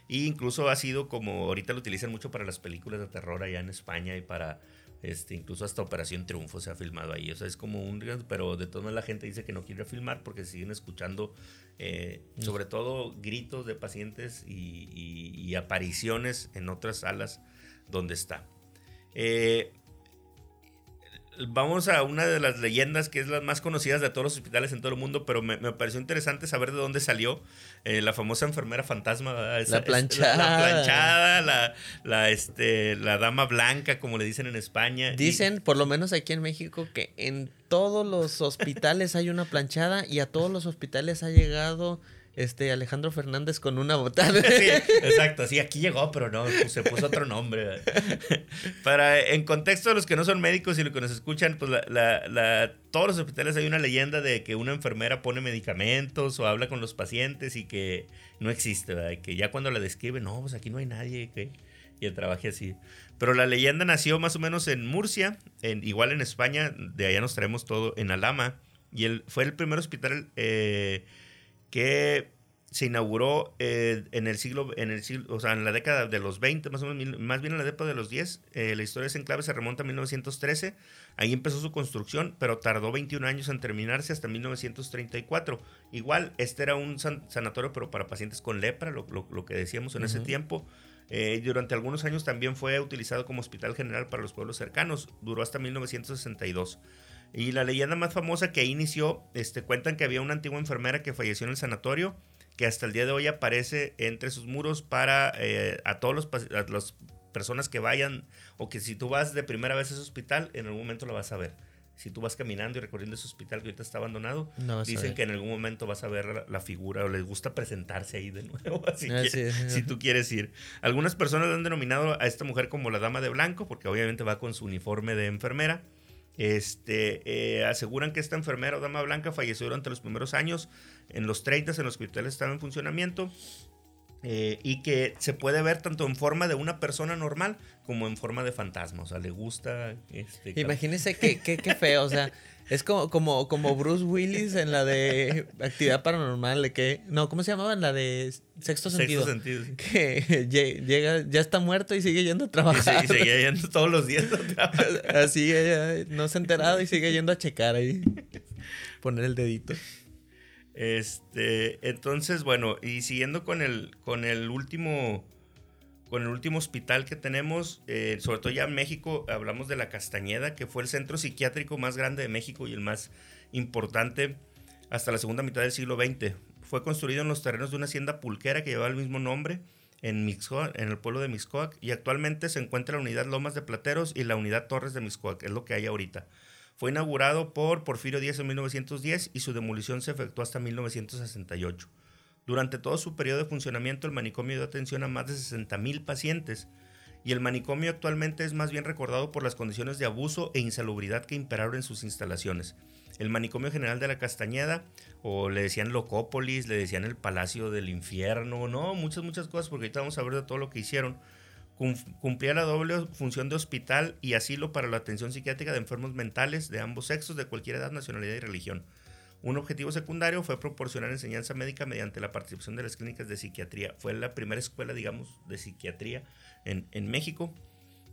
S1: E incluso ha sido como, ahorita lo utilizan mucho para las películas de terror allá en España y para, este, incluso hasta Operación Triunfo se ha filmado ahí. O sea, es como un, pero de todas maneras la gente dice que no quiere filmar porque siguen escuchando, eh, sobre todo gritos de pacientes y, apariciones en otras salas donde está. Eh, vamos a una de las leyendas que es las más conocidas de todos los hospitales en todo el mundo, pero me, pareció interesante saber de dónde salió eh, la famosa enfermera fantasma.
S2: la planchada.
S1: la, planchada, la, este, la dama blanca, como le dicen en España.
S2: Dicen, por lo menos aquí en México, que en todos los hospitales hay una planchada y a todos los hospitales ha llegado este Alejandro Fernández con una botada.
S1: Sí, exacto, sí, aquí llegó, pero no, se puso otro nombre. Para, en contexto de los que no son médicos y los que nos escuchan, pues la, la, todos los hospitales hay una leyenda de que una enfermera pone medicamentos o habla con los pacientes y que no existe, ¿verdad? que ya cuando la describe, no, pues aquí no hay nadie que y trabaje así. Pero la leyenda nació más o menos en Murcia, en, igual en España, de allá nos traemos todo, en Alama, y él fue el primer hospital eh, que se inauguró eh, en el siglo, en el siglo, o sea, en la década de los 20, más o menos, más bien en la década de los 10. Eh, la historia de ese enclave se remonta a 1913. Ahí empezó su construcción, pero tardó 21 años en terminarse hasta 1934. Igual, este era un sanatorio, pero para pacientes con lepra, lo, que decíamos en ese tiempo. Eh, durante algunos años también fue utilizado como hospital general para los pueblos cercanos. Duró hasta 1962. Y la leyenda más famosa que ahí inició, este, cuentan que había una antigua enfermera que falleció en el sanatorio, que hasta el día de hoy aparece entre sus muros para eh, a todos los las personas que vayan, o que si tú vas de primera vez a ese hospital, en algún momento lo vas a ver. Si tú vas caminando y recorriendo ese hospital que ahorita está abandonado, dicen que en algún momento vas a ver la, figura o les gusta presentarse ahí de nuevo. Así ah, que, si tú quieres ir. Algunas personas han denominado a esta mujer como la dama de blanco, porque obviamente va con su uniforme de enfermera. Este, eh, aseguran que esta enfermera o dama blanca falleció durante los primeros años, en los 30 en los que hospitales estaba en funcionamiento, eh, y que se puede ver tanto en forma de una persona normal como en forma de fantasma. O sea, le gusta. Este,
S2: Imagínense qué, qué, qué feo. O sea, es como, como, como Bruce Willis en la de actividad paranormal, de que. No, ¿cómo se llamaba? En la de sexto sentido. Sexto sentido, sí. Que llega, ya está muerto y sigue yendo a trabajar.
S1: Sí, sigue yendo todos los días a trabajar.
S2: Así no se ha enterado y sigue yendo a checar ahí. Poner el dedito.
S1: Este, entonces, bueno, y siguiendo con el, con el último con el último hospital que tenemos, eh, sobre todo ya en México, hablamos de la Castañeda, que fue el centro psiquiátrico más grande de México y el más importante hasta la segunda mitad del siglo XX. Fue construido en los terrenos de una hacienda pulquera que llevaba el mismo nombre en, en el pueblo de Mixcoac y actualmente se encuentra la unidad Lomas de Plateros y la unidad Torres de Mixcoac, es lo que hay ahorita. Fue inaugurado por Porfirio Díaz en 1910 y su demolición se efectuó hasta 1968. Durante todo su periodo de funcionamiento, el manicomio dio atención a más de 60.000 pacientes y el manicomio actualmente es más bien recordado por las condiciones de abuso e insalubridad que imperaron en sus instalaciones. El manicomio general de la Castañeda, o le decían Locópolis, le decían el Palacio del Infierno, no, muchas, muchas cosas, porque ahorita vamos a ver de todo lo que hicieron. Cumplía la doble función de hospital y asilo para la atención psiquiátrica de enfermos mentales de ambos sexos, de cualquier edad, nacionalidad y religión. Un objetivo secundario fue proporcionar enseñanza médica mediante la participación de las clínicas de psiquiatría. Fue la primera escuela, digamos, de psiquiatría en, México.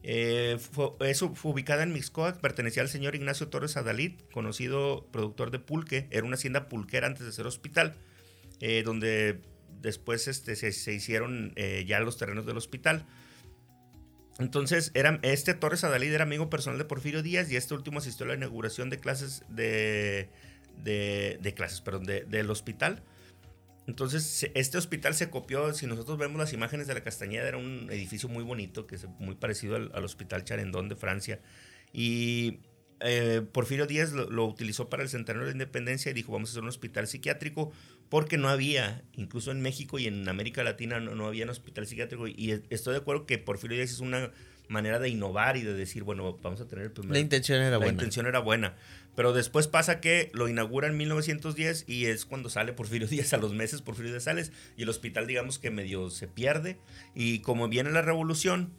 S1: Eh, eso fue ubicada en Mixcoac, pertenecía al señor Ignacio Torres Adalid, conocido productor de pulque. Era una hacienda pulquera antes de ser hospital, eh, donde después este, se, hicieron eh, ya los terrenos del hospital. Entonces, era, este Torres Adalid era amigo personal de Porfirio Díaz y este último asistió a la inauguración de clases de de, clases, perdón, del hospital. Entonces, este hospital se copió, si nosotros vemos las imágenes de la Castañeda, era un edificio muy bonito, que es muy parecido al, Hospital Charendón de Francia. Y eh, Porfirio Díaz lo, utilizó para el centenario de la independencia y dijo, vamos a hacer un hospital psiquiátrico, porque no había, incluso en México y en América Latina no, había un hospital psiquiátrico. Y estoy de acuerdo que Porfirio Díaz es una manera de innovar y de decir, bueno, vamos a tener el primer...
S2: La intención era buena.
S1: La intención era buena. Pero después pasa que lo inaugura en 1910 y es cuando sale Porfirio Díaz a los meses, Porfirio Díaz sales y el hospital digamos que medio se pierde y como viene la revolución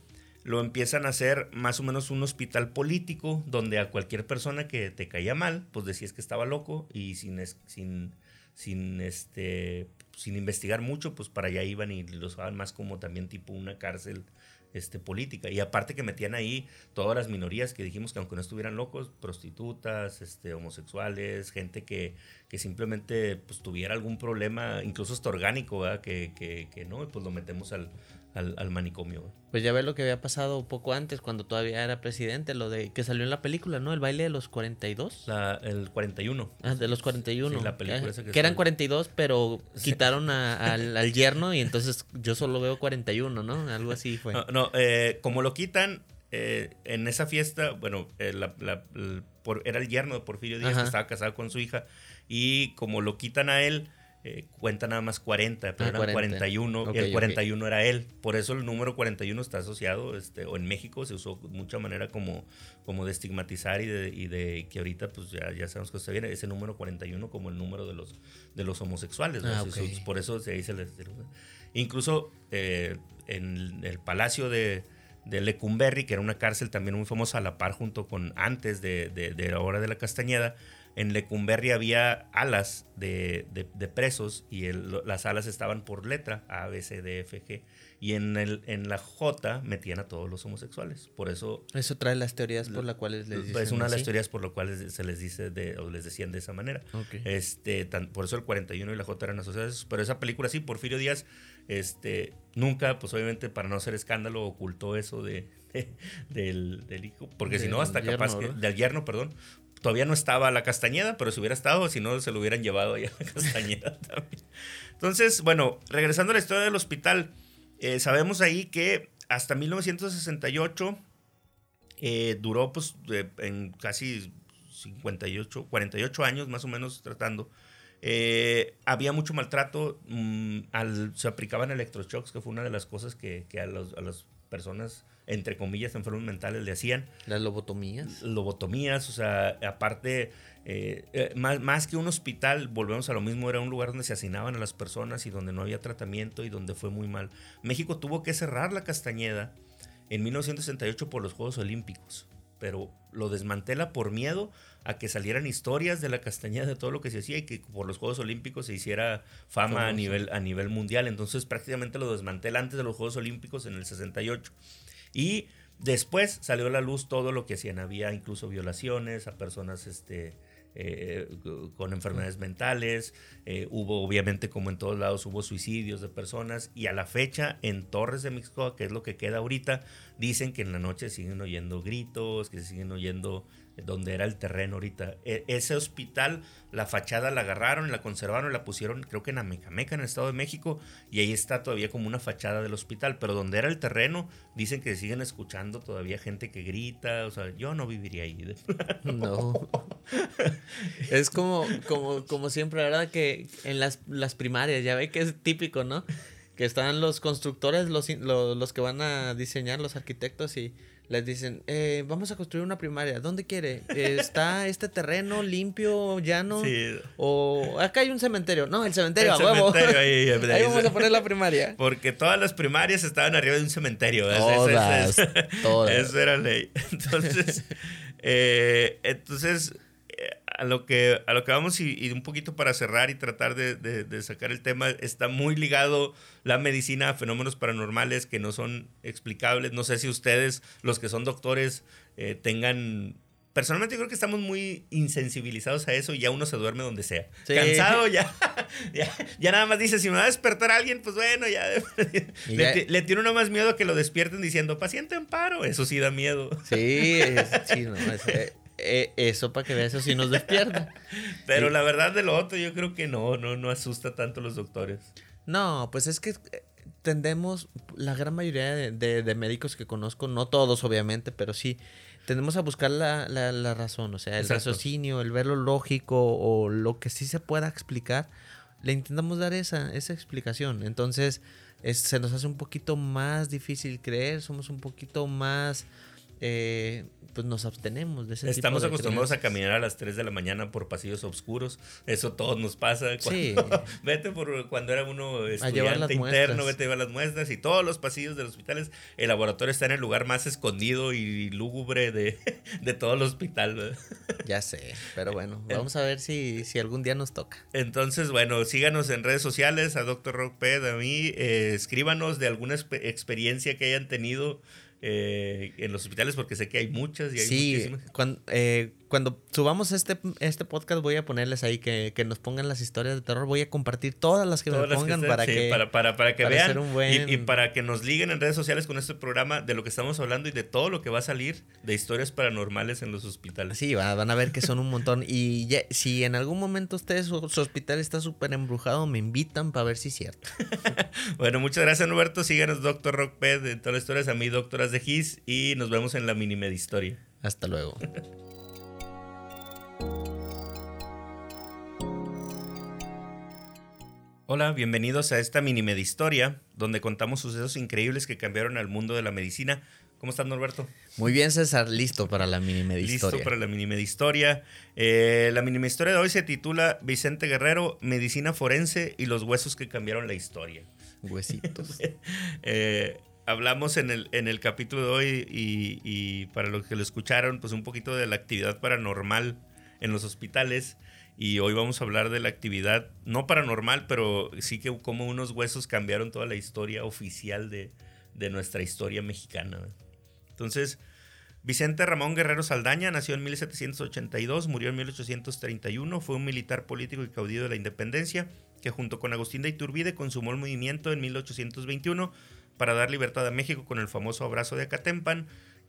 S1: lo empiezan a hacer más o menos un hospital político donde a cualquier persona que te caía mal, pues decías que estaba loco y sin, sin, sin, este, sin investigar mucho, pues para allá iban y los usaban más como también tipo una cárcel este, política. Y aparte que metían ahí todas las minorías que dijimos que aunque no estuvieran locos, prostitutas, este, homosexuales, gente que, que simplemente pues, tuviera algún problema, incluso hasta orgánico, que, que, que, no, pues lo metemos al, al, manicomio.
S2: Pues ya ves lo que había pasado poco antes, cuando todavía era presidente, lo de que salió en la película, ¿no? El baile de los 42.
S1: La, el 41.
S2: Ah, de los 41. Sí, la película que, que eran 42, pero quitaron al, yerno y entonces yo solo veo 41, ¿no? Algo así fue.
S1: No, eh, como lo quitan, eh, en esa fiesta, bueno, eh, era el yerno de Porfirio Díaz, que estaba casado con su hija, y como lo quitan a él eh, cuenta nada más 40, pero eran 41 y el 41 era él. Por eso el número 41 está asociado, este, o en México se usó de mucha manera como, como de estigmatizar y de, y de que ahorita pues ya, ya sabemos que está bien, ese número 41 como el número de los, de los homosexuales. Ah, por eso se dice... Incluso eh, en el palacio de, de Lecumberri, que era una cárcel también muy famosa a la par junto con antes de, de, de la hora de la Castañeda, en Lecumberri había alas de, presos y las alas estaban por letra, A, B, C, D, F, G. Y en, el, en la J metían a todos los homosexuales. Por eso...
S2: Eso trae las teorías por las cuales les dicen
S1: Es una de las teorías por las cuales se les dice de, o les decían de esa manera. Este, por eso el 41 y la J eran asociadas. Pero esa película sí, Porfirio Díaz, este, nunca, pues obviamente para no hacer escándalo, ocultó eso de, del, hijo. Porque si no, hasta capaz que... Del yerno, perdón todavía no estaba la Castañeda, pero si hubiera estado, si no, se lo hubieran llevado ahí a la Castañeda también. Entonces, bueno, regresando a la historia del hospital, eh, sabemos ahí que hasta 1968 eh, duró pues en casi 58, 48 años más o menos tratando. Eh, había mucho maltrato, mm, se aplicaban electroshocks, que fue una de las cosas que, a las personas entre comillas, enfermos mentales le hacían.
S2: Las lobotomías.
S1: Lobotomías, o sea, aparte, eh, eh, más, más, que un hospital, volvemos a lo mismo, era un lugar donde se hacinaban a las personas y donde no había tratamiento y donde fue muy mal. México tuvo que cerrar la Castañeda en 1968 por los Juegos Olímpicos, pero lo desmantela por miedo a que salieran historias de la Castañeda, de todo lo que se hacía y que por los Juegos Olímpicos se hiciera fama a nivel, a nivel mundial. Entonces prácticamente lo desmantela antes de los Juegos Olímpicos en el 68. Y después salió a la luz todo lo que hacían. Había incluso violaciones a personas este, eh, con enfermedades mentales. Eh, hubo, obviamente, como en todos lados, hubo suicidios de personas. Y a la fecha, en Torres de Mixcoa, que es lo que queda ahorita, dicen que en la noche siguen oyendo gritos, que se siguen oyendo donde era el terreno ahorita. E, ese hospital, la fachada la agarraron, la conservaron, la pusieron creo que en Amecameca, en el Estado de México, y ahí está todavía como una fachada del hospital, pero donde era el terreno, dicen que siguen escuchando todavía gente que grita, o sea, yo no viviría ahí.
S2: no. es como, como, como siempre, ¿verdad? Que en las, las primarias, ya ve que es típico, ¿no? Que están los constructores, los, los, los que van a diseñar, los arquitectos y les dicen, eh, vamos a construir una primaria, ¿dónde quiere? ¿Está este terreno limpio, llano? Sí. O acá hay un cementerio. No, el cementerio, a huevo. ahí, ahí, vamos a poner la primaria.
S1: Porque todas las primarias estaban arriba de un cementerio. Todas, todas. Eso era ley. Entonces, eh, entonces a lo que, a lo que vamos y, un poquito para cerrar y tratar de, sacar el tema, está muy ligado la medicina a fenómenos paranormales que no son explicables. No sé si ustedes, los que son doctores, eh, tengan... Personalmente creo que estamos muy insensibilizados a eso y ya uno se duerme donde sea. Cansado ya, ya, nada más dice, si me va a despertar alguien, pues bueno, ya. Le, tiene uno más miedo que lo despierten diciendo, paciente en paro. Eso sí da miedo.
S2: Sí, sí, no, es, eh, eso para que veas, eso sí nos despierta.
S1: Pero la verdad de lo otro, yo creo que no, no, no asusta tanto a los doctores.
S2: No, pues es que eh, tendemos, la gran mayoría de, médicos que conozco, no todos obviamente, pero sí, tendemos a buscar la, la, razón, o sea, el raciocinio, el ver lo lógico o lo que sí se pueda explicar, le intentamos dar esa, esa explicación. Entonces, se nos hace un poquito más difícil creer, somos un poquito más eh, pues nos abstenemos de ese
S1: Estamos acostumbrados a caminar a las 3 de la mañana por pasillos oscuros. Eso todos nos pasa. sí. vete por cuando era uno estudiante interno, vete a llevar las muestras y todos los pasillos de los hospitales. El laboratorio está en el lugar más escondido y lúgubre de, de todo el hospital.
S2: Ya sé, pero bueno, vamos a ver si, si algún día nos toca.
S1: Entonces, bueno, síganos en redes sociales, a Dr. Rockped, a mí, eh, escríbanos de alguna experiencia que hayan tenido eh, en los hospitales porque sé que hay muchas y hay
S2: sí, Cuando, eh, cuando subamos este, este podcast voy a ponerles ahí que, nos pongan las historias de terror. Voy a compartir todas las que me pongan para, que,
S1: para, para, que vean y, para que nos liguen en redes sociales con este programa de lo que estamos hablando y de todo lo que va a salir de historias paranormales en los hospitales.
S2: Sí, van a ver que son un montón. Y si en algún momento ustedes su, hospital está súper embrujado, me invitan para ver si es cierto.
S1: bueno, muchas gracias, Roberto. Síganos, Doctor Rockped, de todas las historias. A mí, Doctoras de Gis. Y nos vemos en la mini historia.
S2: Hasta luego.
S1: Hola, bienvenidos a esta mini historia donde contamos sucesos increíbles que cambiaron al mundo de la medicina. ¿Cómo estás, Norberto?
S2: Muy bien, César, listo para la mini historia.
S1: Listo para la mini historia. Eh, la mini historia de hoy se titula Vicente Guerrero, Medicina Forense y los huesos que cambiaron la historia.
S2: Huesitos.
S1: Eh, hablamos en el, en el capítulo de hoy y, y, para los que lo escucharon, pues un poquito de la actividad paranormal en los hospitales y hoy vamos a hablar de la actividad, no paranormal, pero sí que como unos huesos cambiaron toda la historia oficial de, nuestra historia mexicana. Entonces, Vicente Ramón Guerrero Saldaña nació en 1782, murió en 1831, fue un militar político y caudillo de la independencia que junto con Agustín de Iturbide consumó el movimiento en 1821 para dar libertad a México con el famoso abrazo de Acatempan,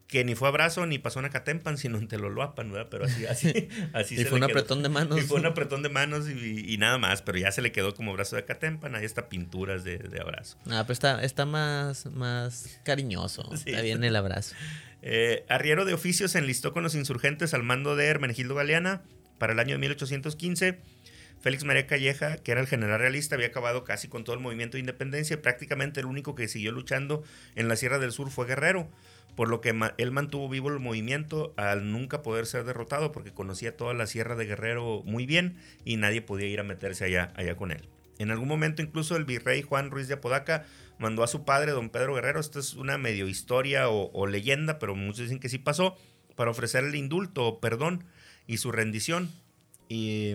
S1: que ni fue abrazo ni pasó en Acatempan, sino en Teloloapan, ¿verdad? Pero así, así, así
S2: y fue un apretón de manos.
S1: Y fue un apretón de manos y, nada más, pero ya se le quedó como abrazo de Acatempan, ahí está pinturas de, abrazo.
S2: Ah, pero está, está más, más cariñoso, está bien el abrazo.
S1: Eh, Arriero de Oficio se enlistó con los insurgentes al mando de Hermenegildo Galeana para el año de 1815. Félix María Calleja, que era el general realista, había acabado casi con todo el movimiento de independencia. Prácticamente el único que siguió luchando en la Sierra del Sur fue Guerrero por lo que él mantuvo vivo el movimiento al nunca poder ser derrotado porque conocía toda la Sierra de Guerrero muy bien y nadie podía ir a meterse allá, allá con él. En algún momento incluso el virrey Juan Ruiz de Apodaca mandó a su padre, don Pedro Guerrero, esta es una medio historia o, leyenda, pero muchos dicen que sí pasó, para ofrecerle indulto o perdón y su rendición. Y,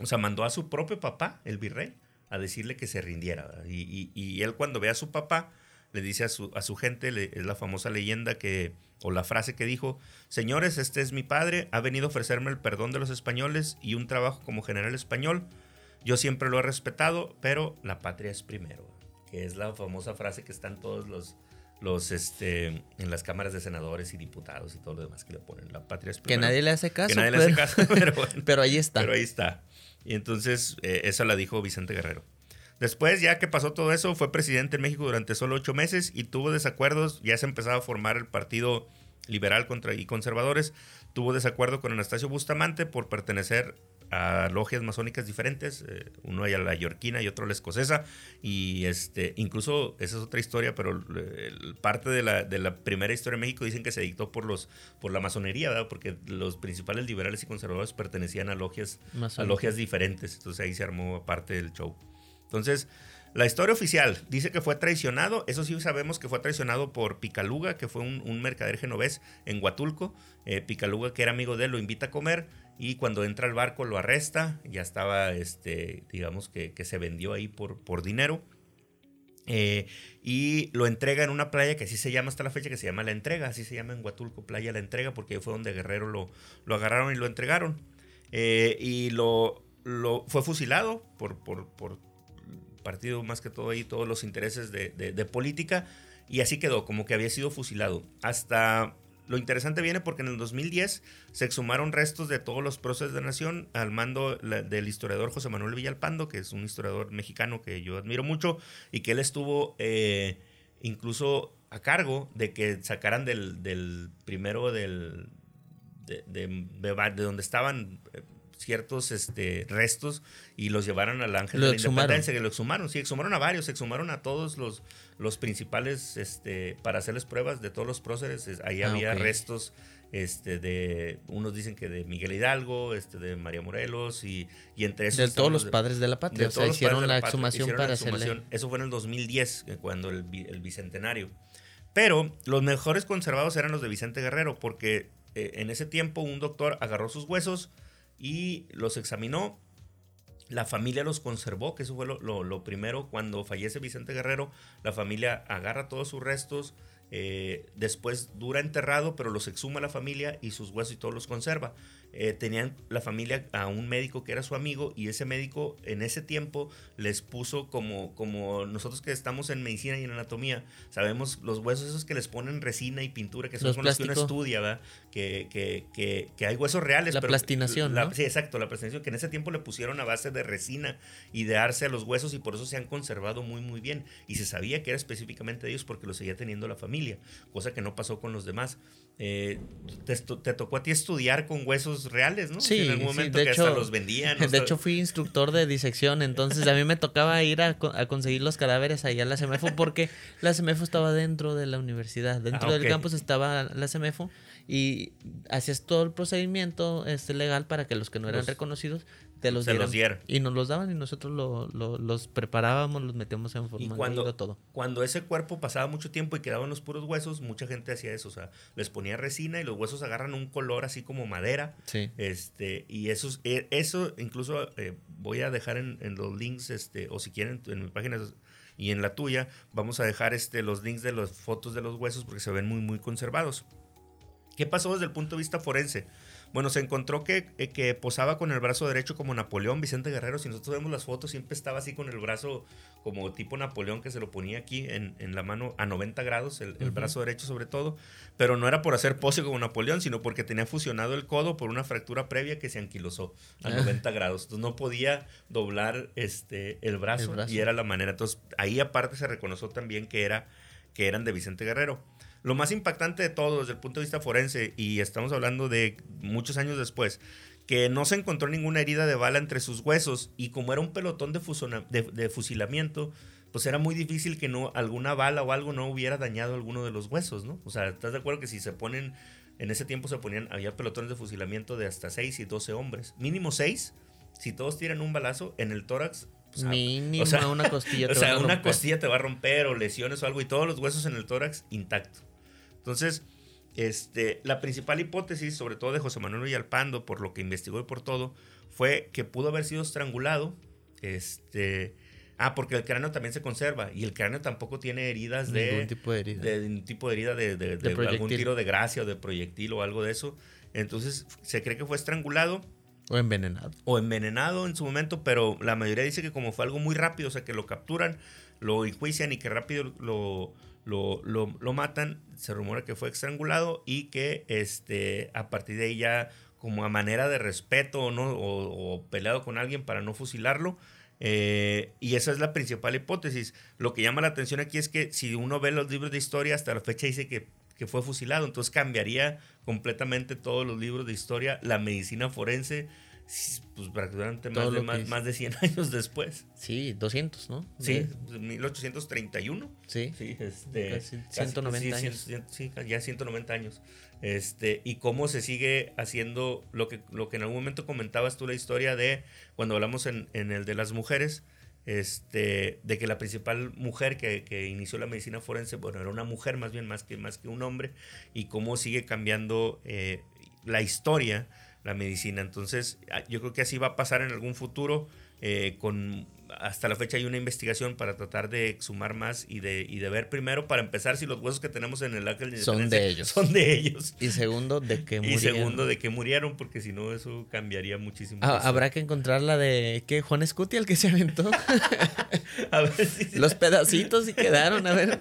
S1: o sea, mandó a su propio papá, el virrey, a decirle que se rindiera. Y, y él cuando ve a su papá, le dice a su, a su gente, es la famosa leyenda que, o la frase que dijo, señores, este es mi padre, ha venido a ofrecerme el perdón de los españoles y un trabajo como general español. Yo siempre lo he respetado, pero la patria es primero, que es la famosa frase que están todos los, los este, en las cámaras de senadores y diputados y todo lo demás que le ponen. La patria es
S2: primero. Que nadie le hace caso.
S1: Que nadie le hace caso, pero, bueno,
S2: pero ahí está.
S1: Pero ahí está. Y entonces, eh, eso la dijo Vicente Guerrero. Después, ya que pasó todo eso, fue presidente en México durante solo ocho meses y tuvo desacuerdos. Ya se empezaba a formar el Partido Liberal contra y Conservadores. Tuvo desacuerdo con Anastasio Bustamante por pertenecer a logias masónicas diferentes, eh, uno a la yorquina y otro a la escocesa, y este, incluso, esa es otra historia, pero parte de la, de la, primera historia de México dicen que se dictó por, los, por la masonería, ¿verdad? porque los principales liberales y conservadores pertenecían a logias, a logias diferentes, entonces ahí se armó parte del show. Entonces, la historia oficial dice que fue traicionado. Eso sí sabemos que fue traicionado por Picaluga, que fue un, mercader genovés en Huatulco. Eh, Picaluga, que era amigo de él, lo invita a comer y cuando entra al barco lo arresta. Ya estaba, este, digamos que, se vendió ahí por, dinero. Eh, y lo entrega en una playa que así se llama hasta la fecha, que se llama La Entrega. Así se llama en Huatulco, Playa La Entrega, porque fue donde Guerrero lo, lo agarraron y lo entregaron. Eh, y lo, fue fusilado por partido más que todo ahí, todos los intereses de, política, y así quedó, como que había sido fusilado. Hasta lo interesante viene porque en el 2010 se exhumaron restos de todos los próceres de nación al mando del historiador José Manuel Villalpando, que es un historiador mexicano que yo admiro mucho, y que él estuvo eh, incluso a cargo de que sacaran del, primero del, de, de, donde estaban eh, ciertos este, restos y los llevaron al Ángel de la Independencia, que lo exhumaron, sí, exhumaron a varios, exhumaron a todos los, los principales este, para hacerles pruebas de todos los próceres. Ahí ah, había restos este de unos dicen que de Miguel Hidalgo, este de María Morelos y, y entre esos
S2: de todos los padres de la patria, o sea, hicieron la, exhumación para
S1: hacerle... Eso fue en el 2010 eh, cuando el, el, bicentenario. Pero los mejores conservados eran los de Vicente Guerrero porque eh, en ese tiempo un doctor agarró sus huesos y los examinó. La familia los conservó, que eso fue lo, lo primero. Cuando fallece Vicente Guerrero, la familia agarra todos sus restos, eh, después dura enterrado, pero los exhuma la familia y sus huesos y todos los conserva. Eh, tenían la familia a un médico que era su amigo y ese médico en ese tiempo les puso como, como nosotros que estamos en medicina y en anatomía, sabemos los huesos esos que les ponen resina y pintura, que son los, los que uno estudia, Que, que, que, hay huesos reales.
S2: La plastinación.
S1: Sí, exacto, la plastinación, que en ese tiempo le pusieron a base de resina y de arce a los huesos y por eso se han conservado muy, muy bien. Y se sabía que era específicamente de ellos porque lo seguía teniendo la familia, cosa que no pasó con los demás. Eh, te, tocó a ti estudiar con huesos reales, ¿no?
S2: Sí, en algún momento de que hecho, hasta los vendían. De hecho, fui instructor de disección, entonces a mí me tocaba ir a, conseguir los cadáveres allá a la CEMEFO porque la CEMEFO estaba dentro de la universidad, dentro ah, del campus estaba la CEMEFO y hacías todo el procedimiento este, legal para que los que no eran reconocidos te los, dieran. Y nos los daban y nosotros los preparábamos, los metíamos en forma
S1: y cuando, todo. Cuando ese cuerpo pasaba mucho tiempo y quedaban los puros huesos, mucha gente hacía eso. O sea, les ponía resina y los huesos agarran un color así como madera. Sí. Este, y eso, e, eso incluso eh, voy a dejar en, los links, este, o si quieren, en mi página y en la tuya, vamos a dejar este, los links de las fotos de los huesos porque se ven muy, muy conservados. ¿Qué pasó desde el punto de vista forense? Bueno, se encontró que, eh, que posaba con el brazo derecho como Napoleón, Vicente Guerrero. Si nosotros vemos las fotos, siempre estaba así con el brazo como tipo Napoleón, que se lo ponía aquí en, en la mano a 90 grados, el, brazo derecho sobre todo. Pero no era por hacer pose como Napoleón, sino porque tenía fusionado el codo por una fractura previa que se anquilosó a 90 ah. grados. Entonces no podía doblar este, el brazo, y era la manera. Entonces ahí aparte se reconoció también que, era, que eran de Vicente Guerrero. Lo más impactante de todo desde el punto de vista forense, y estamos hablando de muchos años después, que no se encontró ninguna herida de bala entre sus huesos y como era un pelotón de, de, fusilamiento, pues era muy difícil que no alguna bala o algo no hubiera dañado alguno de los huesos, ¿no? O sea, ¿estás de acuerdo que si se ponen, en ese tiempo se ponían, había pelotones de fusilamiento de hasta 6 y 12 hombres, mínimo 6, si todos tiran un balazo en el tórax.
S2: Pues, Mínimo una costilla.
S1: o sea, una costilla te va a romper o lesiones o algo y todos los huesos en el tórax intactos. Entonces, este, la principal hipótesis, sobre todo de José Manuel Villalpando, por lo que investigó y por todo, fue que pudo haber sido estrangulado. Este, ah, porque el cráneo también se conserva y el cráneo tampoco tiene heridas de.
S2: Ningún tipo de herida.
S1: De, ningún tipo de herida de, de, algún tiro de gracia o de proyectil o algo de eso. Entonces, se cree que fue estrangulado.
S2: O envenenado.
S1: O envenenado en su momento, pero la mayoría dice que como fue algo muy rápido, o sea, que lo capturan, lo enjuician y que rápido lo lo, lo, matan, se rumora que fue estrangulado y que este, a partir de ahí ya como a manera de respeto ¿no? o, peleado con alguien para no fusilarlo. Eh, y esa es la principal hipótesis. Lo que llama la atención aquí es que si uno ve los libros de historia, hasta la fecha dice que, que fue fusilado, entonces cambiaría completamente todos los libros de historia, la medicina forense pues prácticamente más de, más, de 100 años después.
S2: Sí, 200, ¿no?
S1: Sí, 1831.
S2: Sí.
S1: Sí, este,
S2: 190 años.
S1: Sí, ya 190 años. Este, y cómo se sigue haciendo lo que, lo que en algún momento comentabas tú la historia de cuando hablamos en, en el de las mujeres, este, de que la principal mujer que, que, inició la medicina forense, bueno, era una mujer más bien, más que, más que un hombre, y cómo sigue cambiando eh, la historia la medicina. Entonces, ah, yo creo que así va a pasar en algún futuro. Eh, con hasta la fecha hay una investigación para tratar de exhumar más y de, y de ver primero, para empezar, si los huesos que tenemos en el ángel
S2: son de ellos.
S1: Son de ellos.
S2: Y segundo, de que murieron.
S1: Y segundo, de que murieron, porque si no, eso cambiaría muchísimo.
S2: Ah, habrá que encontrar la de, ¿qué? Juan Escuti, el que se aventó. a ver si... Los pedacitos y quedaron, a ver.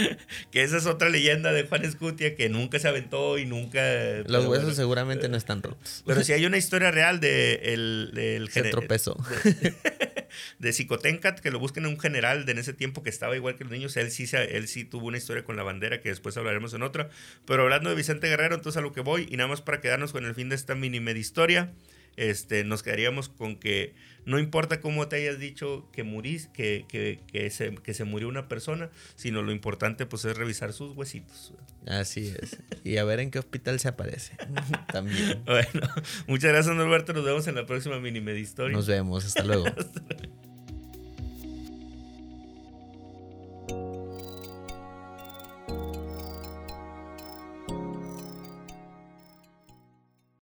S1: que esa es otra leyenda de Juan Escutia que nunca se aventó y nunca.
S2: Los huesos seguramente no están rotos.
S1: Pero si hay una historia real de el, del
S2: Se tropezó
S1: de Xicoténcat, que lo busquen en un general de en ese tiempo que estaba igual que los niños. Él sí, él sí tuvo una historia con la bandera que después hablaremos en otra. Pero hablando de Vicente Guerrero, entonces a lo que voy, y nada más para quedarnos con el fin de esta mini media historia. Este, nos quedaríamos con que no importa cómo te hayas dicho que murís, que, que, que, se, que se murió una persona, sino lo importante pues es revisar sus huesitos.
S2: Así es. Y a ver en qué hospital se aparece. También.
S1: Bueno, muchas gracias Norberto. Nos vemos en la próxima mini historia.
S2: Nos vemos. Hasta luego.